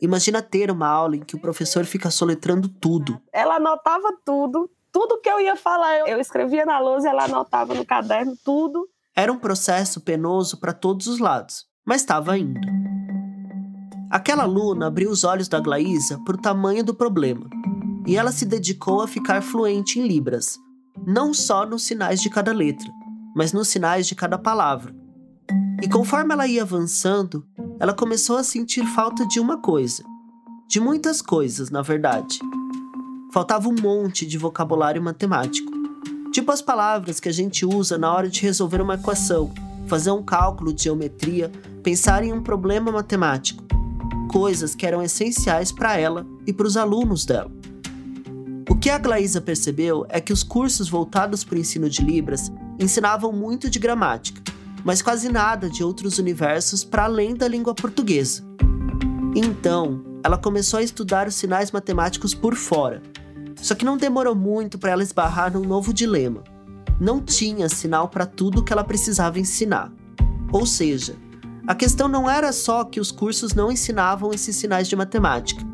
Imagina ter uma aula em que o professor fica soletrando tudo. Ela anotava tudo, tudo que eu ia falar, eu, escrevia na lousa e ela anotava no caderno tudo. Era um processo penoso para todos os lados, mas estava indo. Aquela aluna abriu os olhos da Glaísa para o tamanho do problema, e ela se dedicou a ficar fluente em Libras, não só nos sinais de cada letra, mas nos sinais de cada palavra. E conforme ela ia avançando, ela começou a sentir falta de uma coisa. De muitas coisas, na verdade. Faltava um monte de vocabulário matemático. Tipo as palavras que a gente usa na hora de resolver uma equação, fazer um cálculo de geometria, pensar em um problema matemático. Coisas que eram essenciais para ela e para os alunos dela. O que a Glaísa percebeu é que os cursos voltados para o ensino de Libras ensinavam muito de gramática, mas quase nada de outros universos para além da língua portuguesa. Então, ela começou a estudar os sinais matemáticos por fora. Só que não demorou muito para ela esbarrar num novo dilema. Não tinha sinal para tudo que ela precisava ensinar. Ou seja, a questão não era só que os cursos não ensinavam esses sinais de matemática.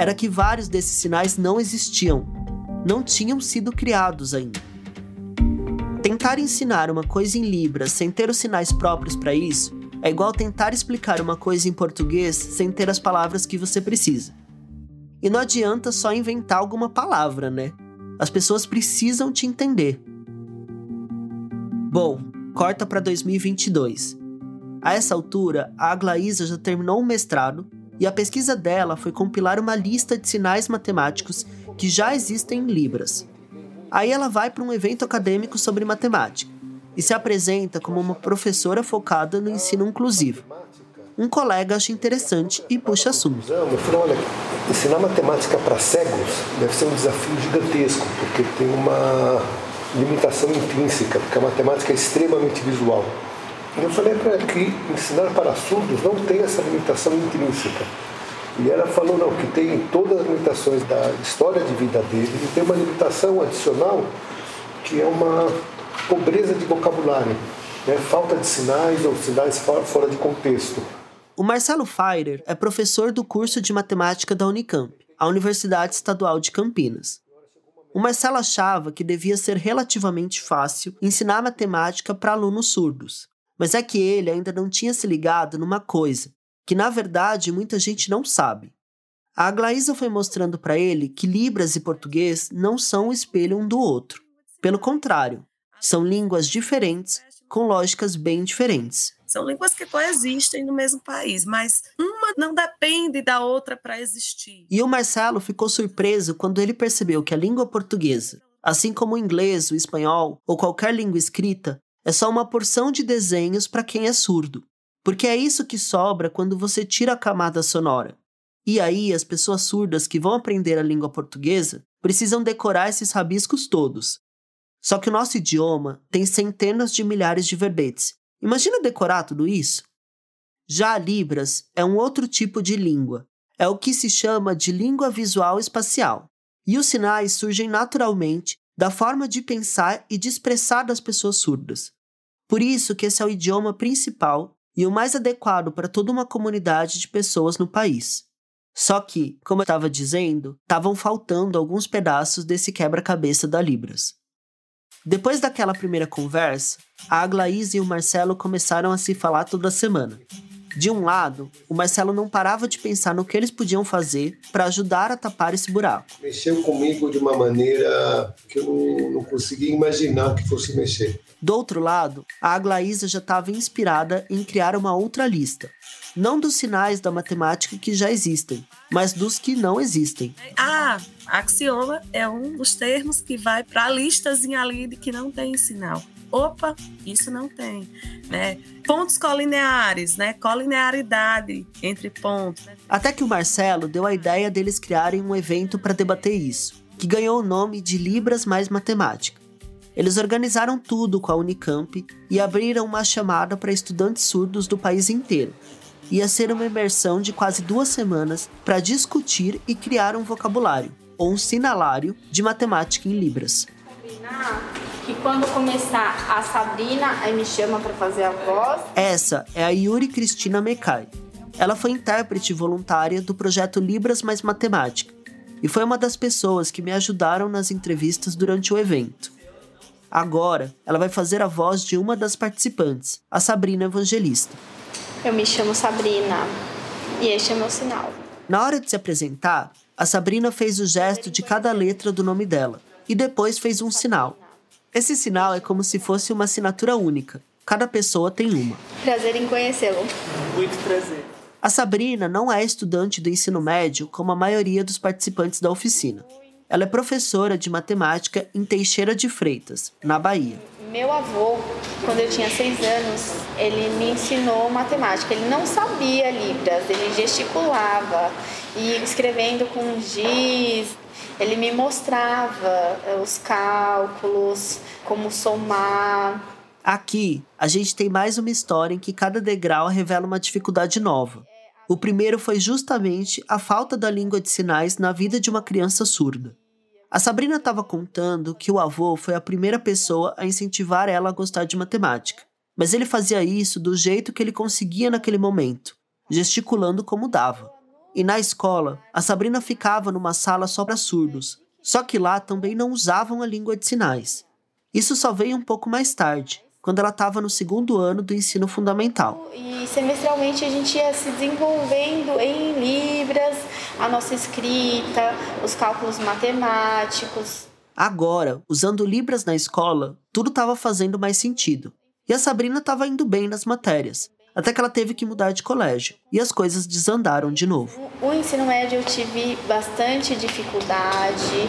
Era que vários desses sinais não existiam, não tinham sido criados ainda. Tentar ensinar uma coisa em Libras sem ter os sinais próprios para isso é igual tentar explicar uma coisa em português sem ter as palavras que você precisa. E não adianta só inventar alguma palavra, né? As pessoas precisam te entender. Bom, corta para 2022. A essa altura, a Aglaísa já terminou o mestrado e a pesquisa dela foi compilar uma lista de sinais matemáticos que já existem em Libras. Aí ela vai para um evento acadêmico sobre matemática e se apresenta como uma professora focada no ensino inclusivo. Um colega acha interessante e puxa assunto. Eu falei, olha, ensinar matemática para cegos deve ser um desafio gigantesco, porque tem uma limitação intrínseca, porque a matemática é extremamente visual. Eu falei para ela que ensinar para surdos não tem essa limitação intrínseca. E ela falou, não, que tem todas as limitações da história de vida dele e tem uma limitação adicional que é uma pobreza de vocabulário, né? falta de sinais ou sinais fora de contexto. O Marcelo Feirer é professor do curso de matemática da Unicamp, a Universidade Estadual de Campinas. O Marcelo achava que devia ser relativamente fácil ensinar matemática para alunos surdos, mas é que ele ainda não tinha se ligado numa coisa, que na verdade muita gente não sabe. A Aglaísa foi mostrando para ele que Libras e português não são o espelho um do outro. Pelo contrário, são línguas diferentes com lógicas bem diferentes. São línguas que coexistem no mesmo país, mas uma não depende da outra para existir. E o Marcelo ficou surpreso quando ele percebeu que a língua portuguesa, assim como o inglês, o espanhol ou qualquer língua escrita, é só uma porção de desenhos para quem é surdo. Porque é isso que sobra quando você tira a camada sonora. E aí, as pessoas surdas que vão aprender a língua portuguesa precisam decorar esses rabiscos todos, só que o nosso idioma tem centenas de milhares de verbetes. Imagina decorar tudo isso? Já a Libras é um outro tipo de língua. É o que se chama de língua visual espacial. E os sinais surgem naturalmente da forma de pensar e de expressar das pessoas surdas. Por isso que esse é o idioma principal e o mais adequado para toda uma comunidade de pessoas no país. Só que, como eu estava dizendo, estavam faltando alguns pedaços desse quebra-cabeça da Libras. Depois daquela primeira conversa, a Aglaís e o Marcelo começaram a se falar toda semana. De um lado, o Marcelo não parava de pensar no que eles podiam fazer para ajudar a tapar esse buraco. Mexeu comigo de uma maneira que eu não, não conseguia imaginar que fosse mexer. Do outro lado, a Aglaísa já estava inspirada em criar uma outra lista, não dos sinais da matemática que já existem, mas dos que não existem. Ah, axioma é um dos termos que vai para a listazinha ali de que não tem sinal. Opa, isso não tem, né? Pontos colineares, né? Colinearidade entre pontos. Até que o Marcelo deu a ideia deles criarem um evento para debater isso, que ganhou o nome de Libras mais Matemática. Eles organizaram tudo com a Unicamp e abriram uma chamada para estudantes surdos do país inteiro, ia ser uma imersão de quase duas semanas para discutir e criar um vocabulário, ou um sinalário, de matemática em Libras. Que quando começar a Sabrina, aí me chama para fazer a voz. Essa é a Yuri Cristina Mekai. Ela foi intérprete voluntária do projeto Libras mais Matemática e foi uma das pessoas que me ajudaram nas entrevistas durante o evento. Agora, ela vai fazer a voz de uma das participantes, a Sabrina Evangelista. Eu me chamo Sabrina e este é meu sinal. Na hora de se apresentar, a Sabrina fez o gesto de cada letra do nome dela e depois fez um sinal. Esse sinal é como se fosse uma assinatura única. Cada pessoa tem uma. Prazer em conhecê-lo. Muito prazer. A Sabrina não é estudante do ensino médio como a maioria dos participantes da oficina. Ela é professora de matemática em Teixeira de Freitas, na Bahia. Meu avô, quando eu tinha seis anos, ele me ensinou matemática. Ele não sabia Libras, ele gesticulava e escrevendo com giz. Ele me mostrava eh, os cálculos, como somar. Aqui, a gente tem mais uma história em que cada degrau revela uma dificuldade nova. O primeiro foi justamente a falta da língua de sinais na vida de uma criança surda. A Sabrina estava contando que o avô foi a primeira pessoa a incentivar ela a gostar de matemática, mas ele fazia isso do jeito que ele conseguia naquele momento, gesticulando como dava. E na escola, a Sabrina ficava numa sala só para surdos, só que lá também não usavam a língua de sinais. Isso só veio um pouco mais tarde, quando ela estava no segundo ano do ensino fundamental. E semestralmente a gente ia se desenvolvendo em Libras, a nossa escrita, os cálculos matemáticos. Agora, usando Libras na escola, tudo estava fazendo mais sentido. E a Sabrina estava indo bem nas matérias, até que ela teve que mudar de colégio e as coisas desandaram de novo. O ensino médio eu tive bastante dificuldade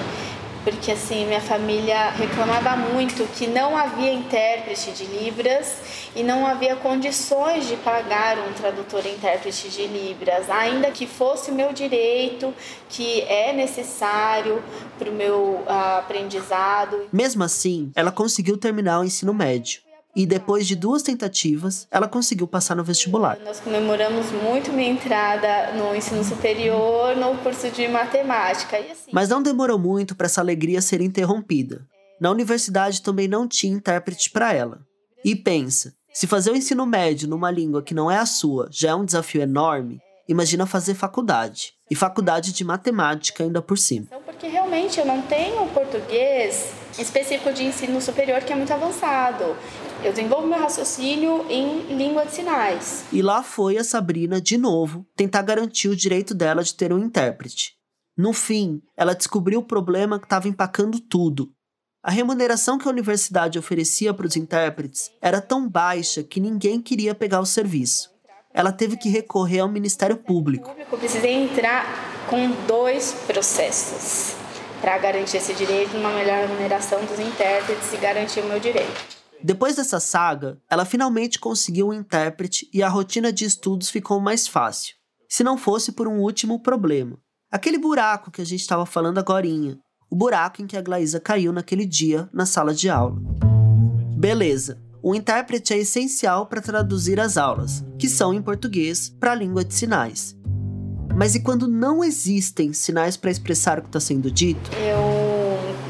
porque assim minha família reclamava muito que não havia intérprete de libras e não havia condições de pagar um tradutor intérprete de libras, ainda que fosse meu direito, que é necessário para o meu uh, aprendizado. Mesmo assim, ela conseguiu terminar o ensino médio e depois de duas tentativas, ela conseguiu passar no vestibular. Nós comemoramos muito minha entrada no ensino superior, no curso de matemática. Assim... Mas não demorou muito para essa alegria ser interrompida. Na universidade também não tinha intérprete para ela. E pensa, se fazer o ensino médio numa língua que não é a sua já é um desafio enorme, imagina fazer faculdade. E faculdade de matemática ainda por cima. Então, porque realmente eu não tenho português específico de ensino superior que é muito avançado. Eu desenvolvo meu raciocínio em língua de sinais. E lá foi a Sabrina, de novo, tentar garantir o direito dela de ter um intérprete. No fim, ela descobriu o problema que estava empacando tudo. A remuneração que a universidade oferecia para os intérpretes era tão baixa que ninguém queria pegar o serviço. Ela teve que recorrer ao Ministério Público. Eu precisei entrar com dois processos para garantir esse direito, uma melhor remuneração dos intérpretes e garantir o meu direito. Depois dessa saga, ela finalmente conseguiu um intérprete e a rotina de estudos ficou mais fácil. Se não fosse por um último problema. Aquele buraco que a gente estava falando agora. O buraco em que a Glaísa caiu naquele dia na sala de aula. Beleza. O intérprete é essencial para traduzir as aulas, que são em português, para a língua de sinais. Mas e quando não existem sinais para expressar o que está sendo dito? Eu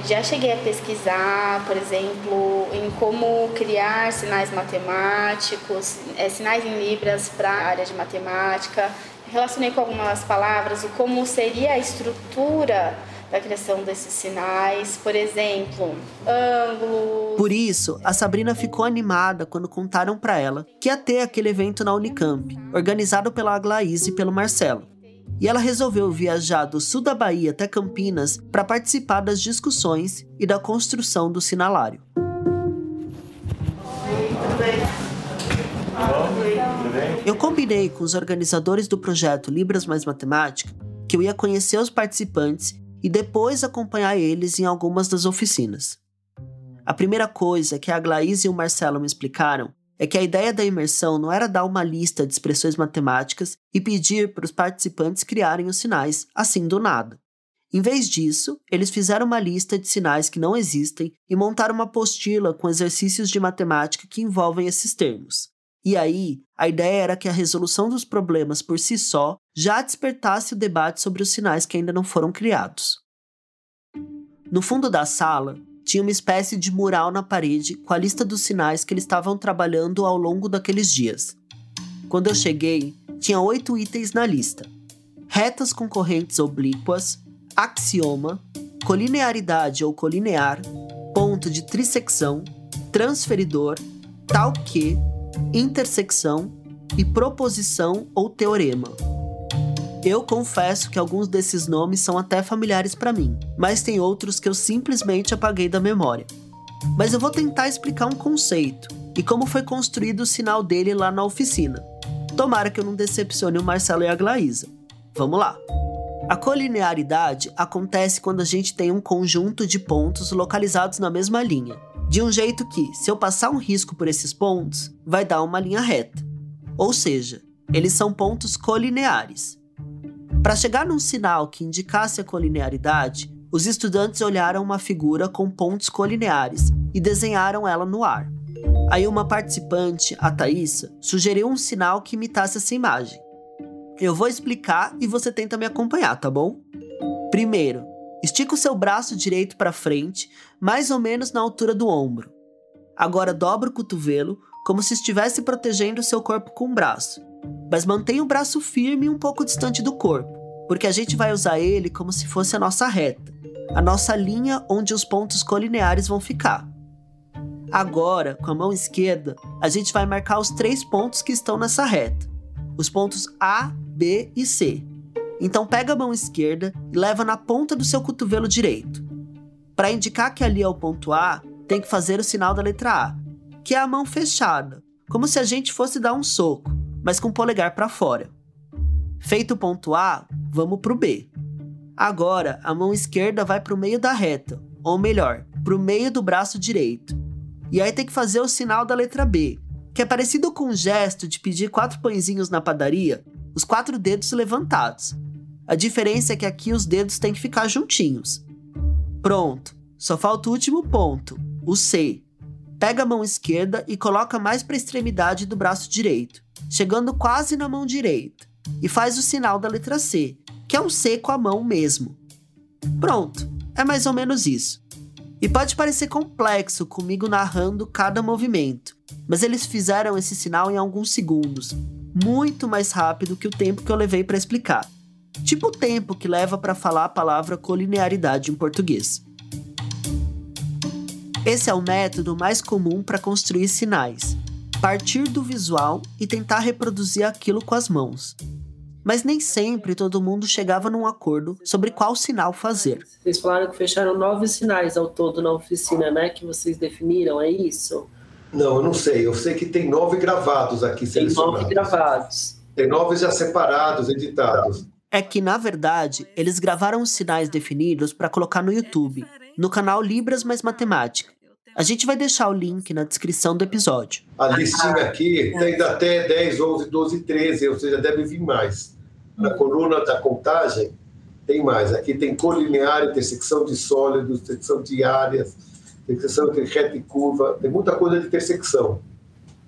já cheguei a pesquisar, por exemplo, em como criar sinais matemáticos, é, sinais em libras para a área de matemática. Relacionei com algumas palavras o como seria a estrutura da criação desses sinais, por exemplo, ângulos. Por isso, a Sabrina ficou animada quando contaram para ela que ia ter aquele evento na Unicamp, organizado pela Aglaíse e pelo Marcelo e ela resolveu viajar do sul da Bahia até Campinas para participar das discussões e da construção do sinalário. Eu combinei com os organizadores do projeto Libras Mais Matemática que eu ia conhecer os participantes e depois acompanhar eles em algumas das oficinas. A primeira coisa que a Glaís e o Marcelo me explicaram é que a ideia da imersão não era dar uma lista de expressões matemáticas e pedir para os participantes criarem os sinais assim do nada. Em vez disso, eles fizeram uma lista de sinais que não existem e montaram uma apostila com exercícios de matemática que envolvem esses termos. E aí, a ideia era que a resolução dos problemas por si só já despertasse o debate sobre os sinais que ainda não foram criados. No fundo da sala, tinha uma espécie de mural na parede com a lista dos sinais que eles estavam trabalhando ao longo daqueles dias. Quando eu cheguei, tinha oito itens na lista: retas com correntes oblíquas, axioma, colinearidade ou colinear, ponto de trisecção, transferidor, tal que, intersecção, e proposição ou teorema. Eu confesso que alguns desses nomes são até familiares para mim, mas tem outros que eu simplesmente apaguei da memória. Mas eu vou tentar explicar um conceito e como foi construído o sinal dele lá na oficina. Tomara que eu não decepcione o Marcelo e a Glaísa. Vamos lá! A colinearidade acontece quando a gente tem um conjunto de pontos localizados na mesma linha, de um jeito que, se eu passar um risco por esses pontos, vai dar uma linha reta. Ou seja, eles são pontos colineares. Para chegar num sinal que indicasse a colinearidade, os estudantes olharam uma figura com pontos colineares e desenharam ela no ar. Aí uma participante, a Thaisa, sugeriu um sinal que imitasse essa imagem. Eu vou explicar e você tenta me acompanhar, tá bom? Primeiro, estica o seu braço direito para frente, mais ou menos na altura do ombro. Agora dobra o cotovelo, como se estivesse protegendo o seu corpo com o braço. Mas mantenha o braço firme e um pouco distante do corpo, porque a gente vai usar ele como se fosse a nossa reta, a nossa linha onde os pontos colineares vão ficar. Agora, com a mão esquerda, a gente vai marcar os três pontos que estão nessa reta, os pontos A, B e C. Então pega a mão esquerda e leva na ponta do seu cotovelo direito. Para indicar que ali é o ponto A, tem que fazer o sinal da letra A, que é a mão fechada, como se a gente fosse dar um soco, mas com o polegar para fora. Feito o ponto A, vamos para o B. Agora, a mão esquerda vai para o meio da reta, ou melhor, para o meio do braço direito. E aí tem que fazer o sinal da letra B, que é parecido com o gesto de pedir quatro pãezinhos na padaria, os quatro dedos levantados. A diferença é que aqui os dedos têm que ficar juntinhos. Pronto, só falta o último ponto, o C. Pega a mão esquerda e coloca mais para a extremidade do braço direito, chegando quase na mão direita, e faz o sinal da letra C, que é um C com a mão mesmo. Pronto, é mais ou menos isso. E pode parecer complexo comigo narrando cada movimento, mas eles fizeram esse sinal em alguns segundos, muito mais rápido que o tempo que eu levei para explicar. Tipo o tempo que leva para falar a palavra colinearidade em português. Esse é o método mais comum para construir sinais. Partir do visual e tentar reproduzir aquilo com as mãos. Mas nem sempre todo mundo chegava num acordo sobre qual sinal fazer. Vocês falaram que fecharam nove sinais ao todo na oficina, né? Que vocês definiram, é isso? Não, eu não sei. Eu sei que tem nove gravados aqui selecionados. Tem nove gravados. Tem nove já separados, editados. É que, na verdade, eles gravaram os sinais definidos para colocar no YouTube, no canal Libras Mais Matemática. A gente vai deixar o link na descrição do episódio. A listinha aqui tem até 10, 11, 12, 13, ou seja, deve vir mais. Na coluna da contagem, tem mais. Aqui tem colinear, intersecção de sólidos, intersecção de áreas, intersecção entre reta e curva, tem muita coisa de intersecção.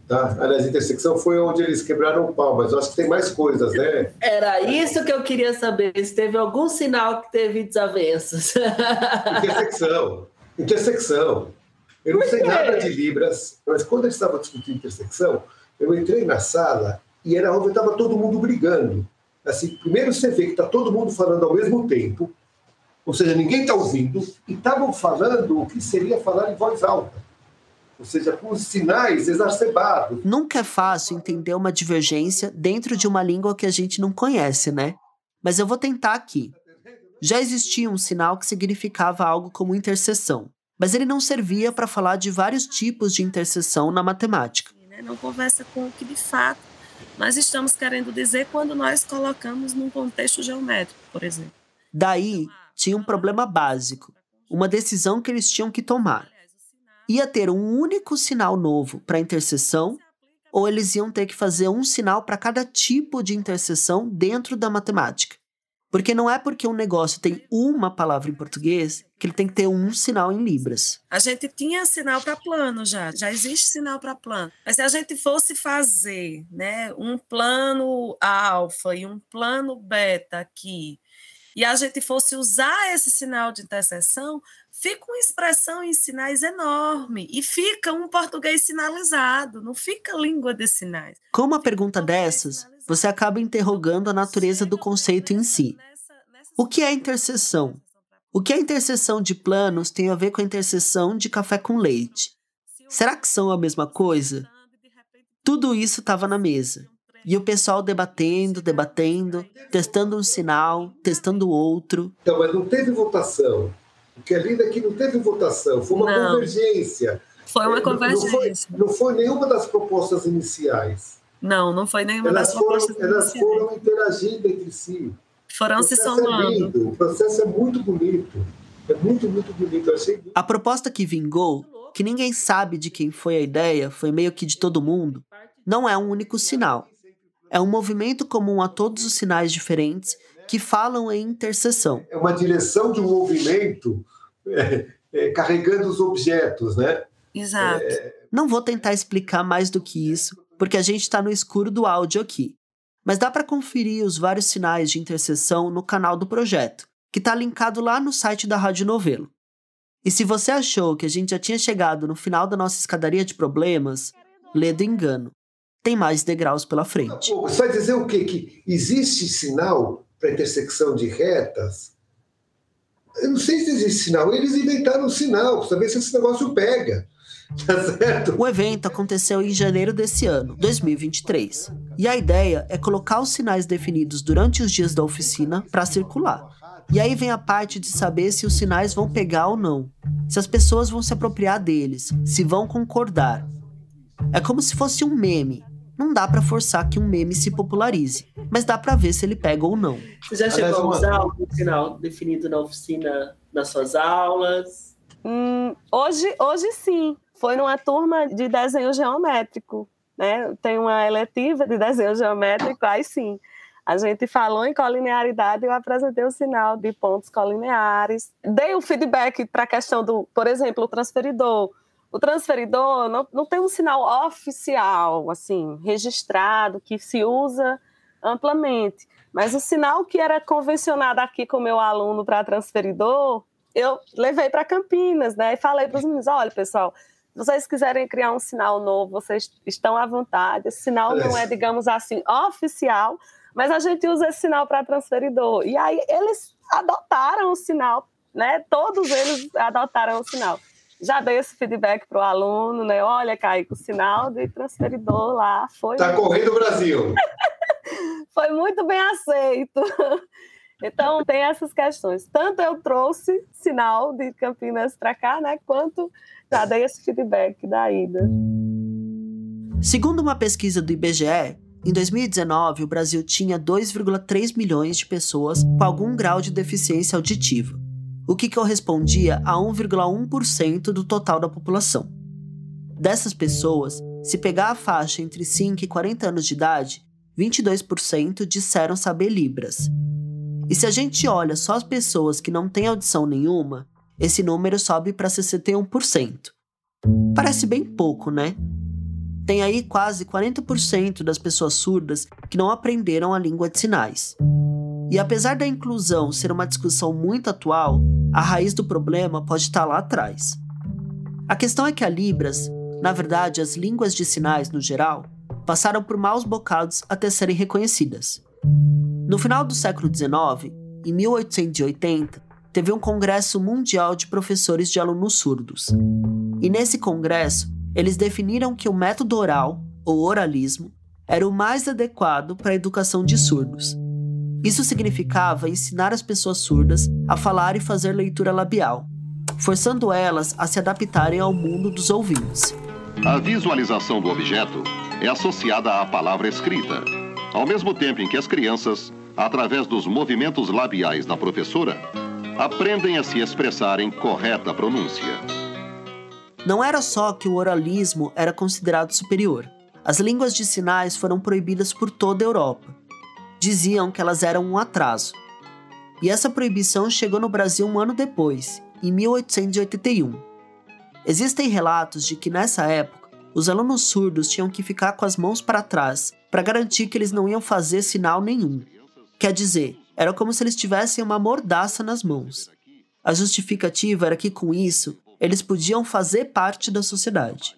Tá? Aliás, intersecção foi onde eles quebraram o pau, mas eu acho que tem mais coisas, né? Era isso que eu queria saber, se teve algum sinal que teve desavenças. Intersecção. Intersecção. Eu não sei nada de Libras, mas quando eles estavam discutindo intersecção, eu entrei na sala e era onde estava todo mundo brigando. Assim, primeiro você vê que está todo mundo falando ao mesmo tempo, ou seja, ninguém está ouvindo, e estavam falando o que seria falar em voz alta. Ou seja, com sinais exacerbados. Nunca é fácil entender uma divergência dentro de uma língua que a gente não conhece, né? Mas eu vou tentar aqui. Já existia um sinal que significava algo como interseção, mas ele não servia para falar de vários tipos de interseção na matemática. Não conversa com o que de fato nós estamos querendo dizer quando nós colocamos num contexto geométrico, por exemplo. Daí tinha um problema básico, uma decisão que eles tinham que tomar. Ia ter um único sinal novo para interseção ou eles iam ter que fazer um sinal para cada tipo de interseção dentro da matemática. Porque não é porque um negócio tem uma palavra em português que ele tem que ter um sinal em libras. A gente tinha sinal para plano já, já existe sinal para plano. Mas se a gente fosse fazer, né, um plano alfa e um plano beta aqui, e a gente fosse usar esse sinal de interseção, fica uma expressão em sinais enorme e fica um português sinalizado, não fica língua de sinais. Com uma pergunta dessas, você acaba interrogando a natureza do conceito em si. O que é interseção? O que a interseção de planos tem a ver com a interseção de café com leite? Será que são a mesma coisa? Tudo isso estava na mesa. E o pessoal debatendo, debatendo, testando um sinal, testando outro. Então, mas não teve votação. O que é lindo é que não teve votação, foi uma Não. convergência. Foi uma É, não- foi, convergência. não foi nenhuma das propostas iniciais. Não, não foi nenhuma Elas das foram, propostas elas foram interagindo entre si. Foram se é somando. lindo, o processo é muito bonito. É muito, muito bonito. Eu achei A proposta que vingou, que ninguém sabe de quem foi a ideia, foi meio que de todo mundo, não é um único sinal. É um movimento comum a todos os sinais diferentes que falam em interseção. é uma direção de um movimento é, é, carregando os objetos, né? Exato. Não vou tentar explicar mais do que isso, porque a gente está no escuro do áudio aqui. Mas dá para conferir os vários sinais de interseção no canal do projeto, que está linkado lá no site da Rádio Novelo. E se você achou que a gente já tinha chegado no final da nossa escadaria de problemas, lê do engano. Tem mais degraus pela frente. Você vai dizer o quê? Que existe sinal para intersecção de retas? Eu não sei se existe sinal. Eles inventaram um sinal, para ver se esse negócio pega. Tá certo? O evento aconteceu em janeiro desse ano, 2023. E a ideia é colocar os sinais definidos durante os dias da oficina para circular. E aí vem a parte de saber se os sinais vão pegar ou não, se as pessoas vão se apropriar deles, se vão concordar. É como se fosse um meme. Não dá para forçar que um meme se popularize, mas dá para ver se ele pega ou não. Você já chegou a usar algum sinal definido na oficina, nas suas aulas? Hum, hoje, hoje sim. Foi numa turma de desenho geométrico. Né? Tem uma eletiva de desenho geométrico, aí sim. A gente falou em colinearidade eu apresentei o sinal de pontos colineares. Dei o feedback para a questão do, por exemplo, o transferidor. O transferidor não, não tem um sinal oficial, assim, registrado, que se usa amplamente. Mas o sinal que era convencionado aqui com o meu aluno para transferidor, eu levei para Campinas, né? E falei para os meninos: olha, pessoal, vocês quiserem criar um sinal novo, vocês estão à vontade. Esse sinal não é, digamos assim, oficial, mas a gente usa esse sinal para transferidor. E aí eles adotaram o sinal, né? Todos eles adotaram o sinal. Já dei esse feedback para o aluno, né? Olha, Kaique, o sinal de transferidor lá foi. Tá correndo o Brasil. foi muito bem aceito. Então, tem essas questões. Tanto eu trouxe sinal de Campinas para cá, né? Quanto já dei esse feedback da ida. Segundo uma pesquisa do IBGE, em 2019 o Brasil tinha 2,3 milhões de pessoas com algum grau de deficiência auditiva, o que correspondia a 1,1% do total da população. Dessas pessoas, se pegar a faixa entre 5 e 40 anos de idade, 22% disseram saber Libras. E se a gente olha só as pessoas que não têm audição nenhuma, esse número sobe para 61%. Parece bem pouco, né? Tem aí quase 40% das pessoas surdas que não aprenderam a língua de sinais. E apesar da inclusão ser uma discussão muito atual, a raiz do problema pode estar lá atrás. A questão é que a Libras, na verdade as línguas de sinais no geral, passaram por maus bocados até serem reconhecidas. No final do século XIX, em 1880, teve um congresso mundial de professores de alunos surdos. E nesse congresso, eles definiram que o método oral, ou oralismo, era o mais adequado para a educação de surdos. Isso significava ensinar as pessoas surdas a falar e fazer leitura labial, forçando elas a se adaptarem ao mundo dos ouvintes. A visualização do objeto é associada à palavra escrita, ao mesmo tempo em que as crianças, através dos movimentos labiais da professora, aprendem a se expressar em correta pronúncia. Não era só que o oralismo era considerado superior. As línguas de sinais foram proibidas por toda a Europa. Diziam que elas eram um atraso. E essa proibição chegou no Brasil um ano depois, em 1881. Existem relatos de que nessa época, os alunos surdos tinham que ficar com as mãos para trás para garantir que eles não iam fazer sinal nenhum. Quer dizer, era como se eles tivessem uma mordaça nas mãos. A justificativa era que com isso, eles podiam fazer parte da sociedade.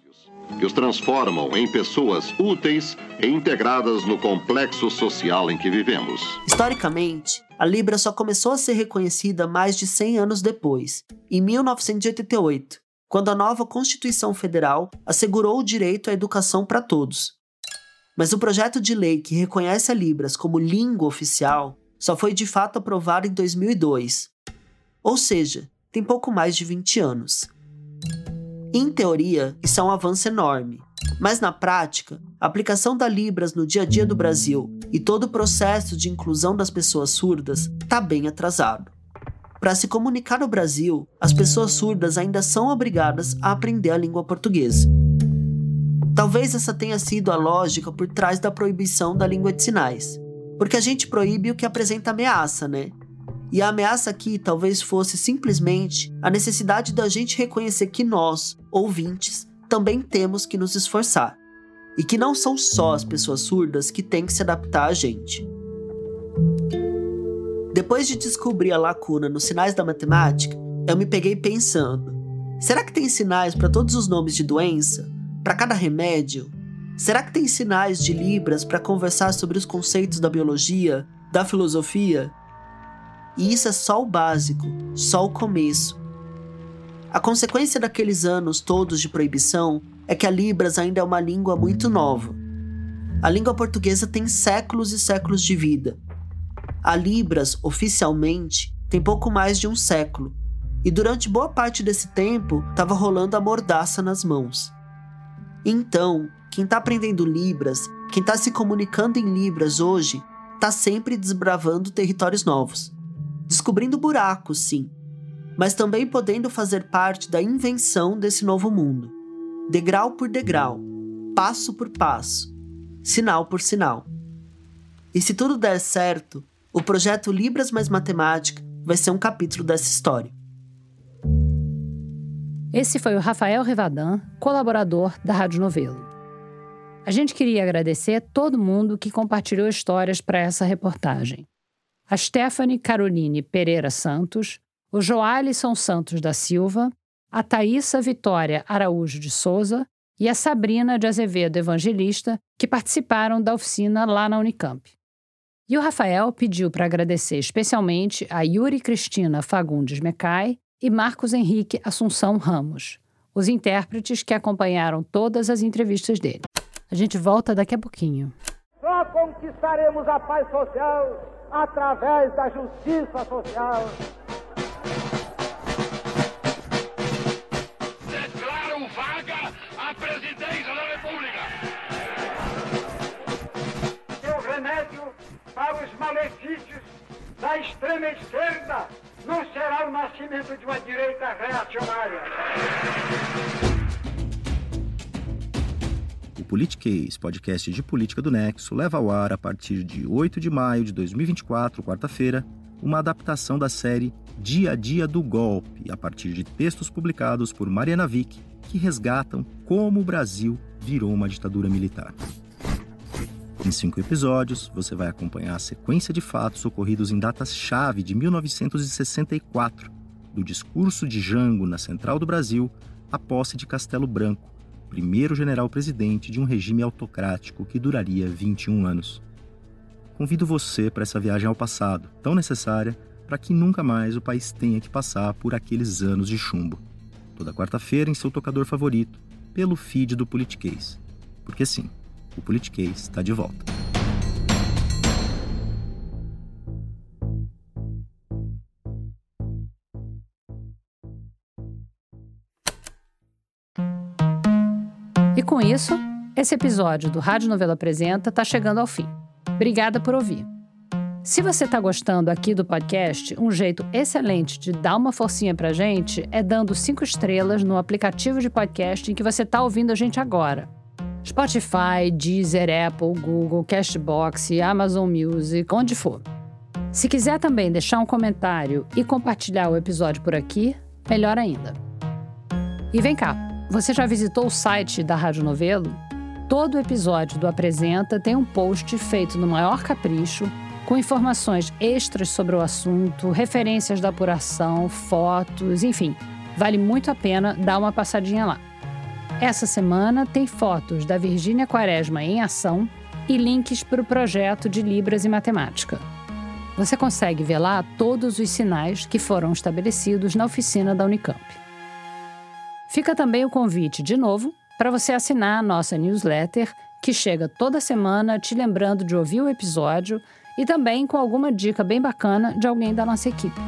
Que os transformam em pessoas úteis e integradas no complexo social em que vivemos. Historicamente, a Libra só começou a ser reconhecida mais de 100 anos depois, em 1988, quando a nova Constituição Federal assegurou o direito à educação para todos. Mas o projeto de lei que reconhece a Libras como língua oficial só foi de fato aprovado em 2002. Ou seja, tem pouco mais de 20 anos. Em teoria, isso é um avanço enorme, mas na prática, a aplicação da Libras no dia a dia do Brasil e todo o processo de inclusão das pessoas surdas está bem atrasado. Para se comunicar no Brasil, as pessoas surdas ainda são obrigadas a aprender a língua portuguesa. Talvez essa tenha sido a lógica por trás da proibição da língua de sinais. Porque a gente proíbe o que apresenta ameaça, né? E a ameaça aqui talvez fosse simplesmente a necessidade da gente reconhecer que nós, ouvintes, também temos que nos esforçar. E que não são só as pessoas surdas que têm que se adaptar a gente. Depois de descobrir a lacuna nos sinais da matemática, eu me peguei pensando: será que tem sinais para todos os nomes de doença? para cada remédio? Será que tem sinais de Libras para conversar sobre os conceitos da biologia, da filosofia? E isso é só o básico, só o começo. A consequência daqueles anos todos de proibição é que a Libras ainda é uma língua muito nova. A língua portuguesa tem séculos e séculos de vida. A Libras, oficialmente, tem pouco mais de um século, e durante boa parte desse tempo estava rolando a mordaça nas mãos. Então, quem está aprendendo Libras, quem está se comunicando em Libras hoje, está sempre desbravando territórios novos. Descobrindo buracos, sim, mas também podendo fazer parte da invenção desse novo mundo. Degrau por degrau, passo por passo, sinal por sinal. E se tudo der certo, o projeto Libras mais Matemática vai ser um capítulo dessa história. Esse foi o Rafael Revadan, colaborador da Rádio Novelo. A gente queria agradecer a todo mundo que compartilhou histórias para essa reportagem. A Stephanie Caroline Pereira Santos, o Joalisson Santos da Silva, a Thaisa Vitória Araújo de Souza e a Sabrina de Azevedo Evangelista, que participaram da oficina lá na Unicamp. E o Rafael pediu para agradecer especialmente a Yuri Cristina Fagundes Mecai e Marcos Henrique Assunção Ramos, os intérpretes que acompanharam todas as entrevistas dele. A gente volta daqui a pouquinho. Só conquistaremos a paz social através da justiça social. Declaro vaga a presidência da República. Seu remédio para os malefícios da extrema esquerda não será o nascimento de uma direita reacionária. Politiquês, podcast de política do Nexo, leva ao ar a partir de 8 de maio de 2024, quarta-feira, uma adaptação da série Dia a Dia do Golpe, a partir de textos publicados por Mariana Vick, que resgatam como o Brasil virou uma ditadura militar. Em cinco episódios, você vai acompanhar a sequência de fatos ocorridos em datas-chave de 1964, do discurso de Jango na Central do Brasil à posse de Castelo Branco, primeiro general-presidente de um regime autocrático que duraria 21 anos. Convido você para essa viagem ao passado, tão necessária para que nunca mais o país tenha que passar por aqueles anos de chumbo. Toda quarta-feira em seu tocador favorito, pelo feed do Politiquês. Porque sim, o Politiquês está de volta. Com isso, esse episódio do Rádio Novela Apresenta está chegando ao fim. Obrigada por ouvir. Se você está gostando aqui do podcast, um jeito excelente de dar uma forcinha pra gente é dando cinco estrelas no aplicativo de podcast em que você está ouvindo a gente agora. Spotify, Deezer, Apple, Google, Cashbox, Amazon Music, onde for. Se quiser também deixar um comentário e compartilhar o episódio por aqui, melhor ainda. E vem cá, você já visitou o site da Rádio Novelo? Todo episódio do Apresenta tem um post feito no maior capricho, com informações extras sobre o assunto, referências da apuração, fotos, enfim, vale muito a pena dar uma passadinha lá. Essa semana tem fotos da Virgínia Quaresma em ação e links para o projeto de Libras e Matemática. Você consegue ver lá todos os sinais que foram estabelecidos na oficina da Unicamp. Fica também o convite, de novo, para você assinar a nossa newsletter, que chega toda semana te lembrando de ouvir o episódio e também com alguma dica bem bacana de alguém da nossa equipe.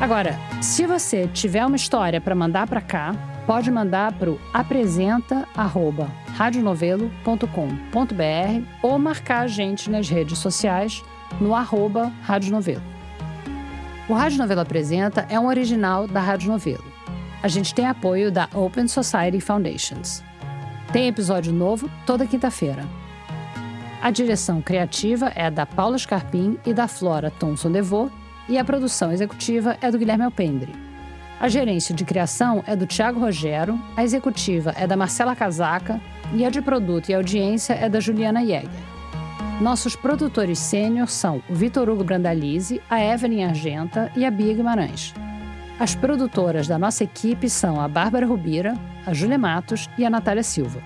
Agora, se você tiver uma história para mandar para cá, pode mandar para o apresenta@radionovelo.com.br ou marcar a gente nas redes sociais no arroba Rádio Novelo. O Rádio Novelo Apresenta é um original da Rádio Novelo. A gente tem apoio da Open Society Foundations. Tem episódio novo toda quinta-feira. A direção criativa é da Paula Scarpim e da Flora Thomson Devô, e a produção executiva é do Guilherme Alpendre. A gerência de criação é do Tiago Rogero, a executiva é da Marcela Casaca e a de produto e audiência é da Juliana Jäger. Nossos produtores sênior são o Vitor Hugo Brandalize, a Evelyn Argenta e a Bia Guimarães. As produtoras da nossa equipe são a Bárbara Rubira, a Júlia Matos e a Natália Silva.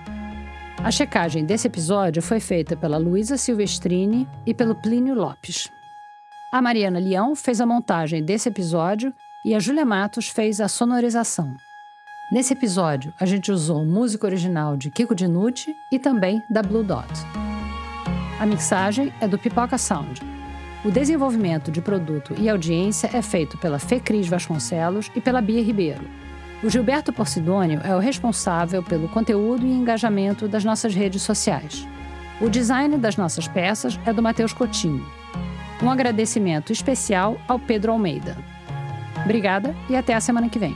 A checagem desse episódio foi feita pela Luísa Silvestrini e pelo Plínio Lopes. A Mariana Leão fez a montagem desse episódio e a Júlia Matos fez a sonorização. Nesse episódio, a gente usou música original de Kiko Dinucci e também da Blue Dot. A mixagem é do Pipoca Sound. O desenvolvimento de produto e audiência é feito pela Fecris Vasconcelos e pela Bia Ribeiro. O Gilberto Porcidônio é o responsável pelo conteúdo e engajamento das nossas redes sociais. O design das nossas peças é do Matheus Coutinho. Um agradecimento especial ao Pedro Almeida. Obrigada e até a semana que vem.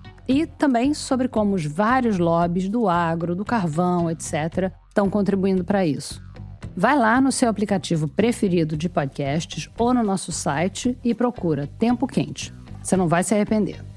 E também sobre como os vários lobbies do agro, do carvão, etc., estão contribuindo para isso. Vai lá no seu aplicativo preferido de podcasts ou no nosso site e procura Tempo Quente. Você não vai se arrepender.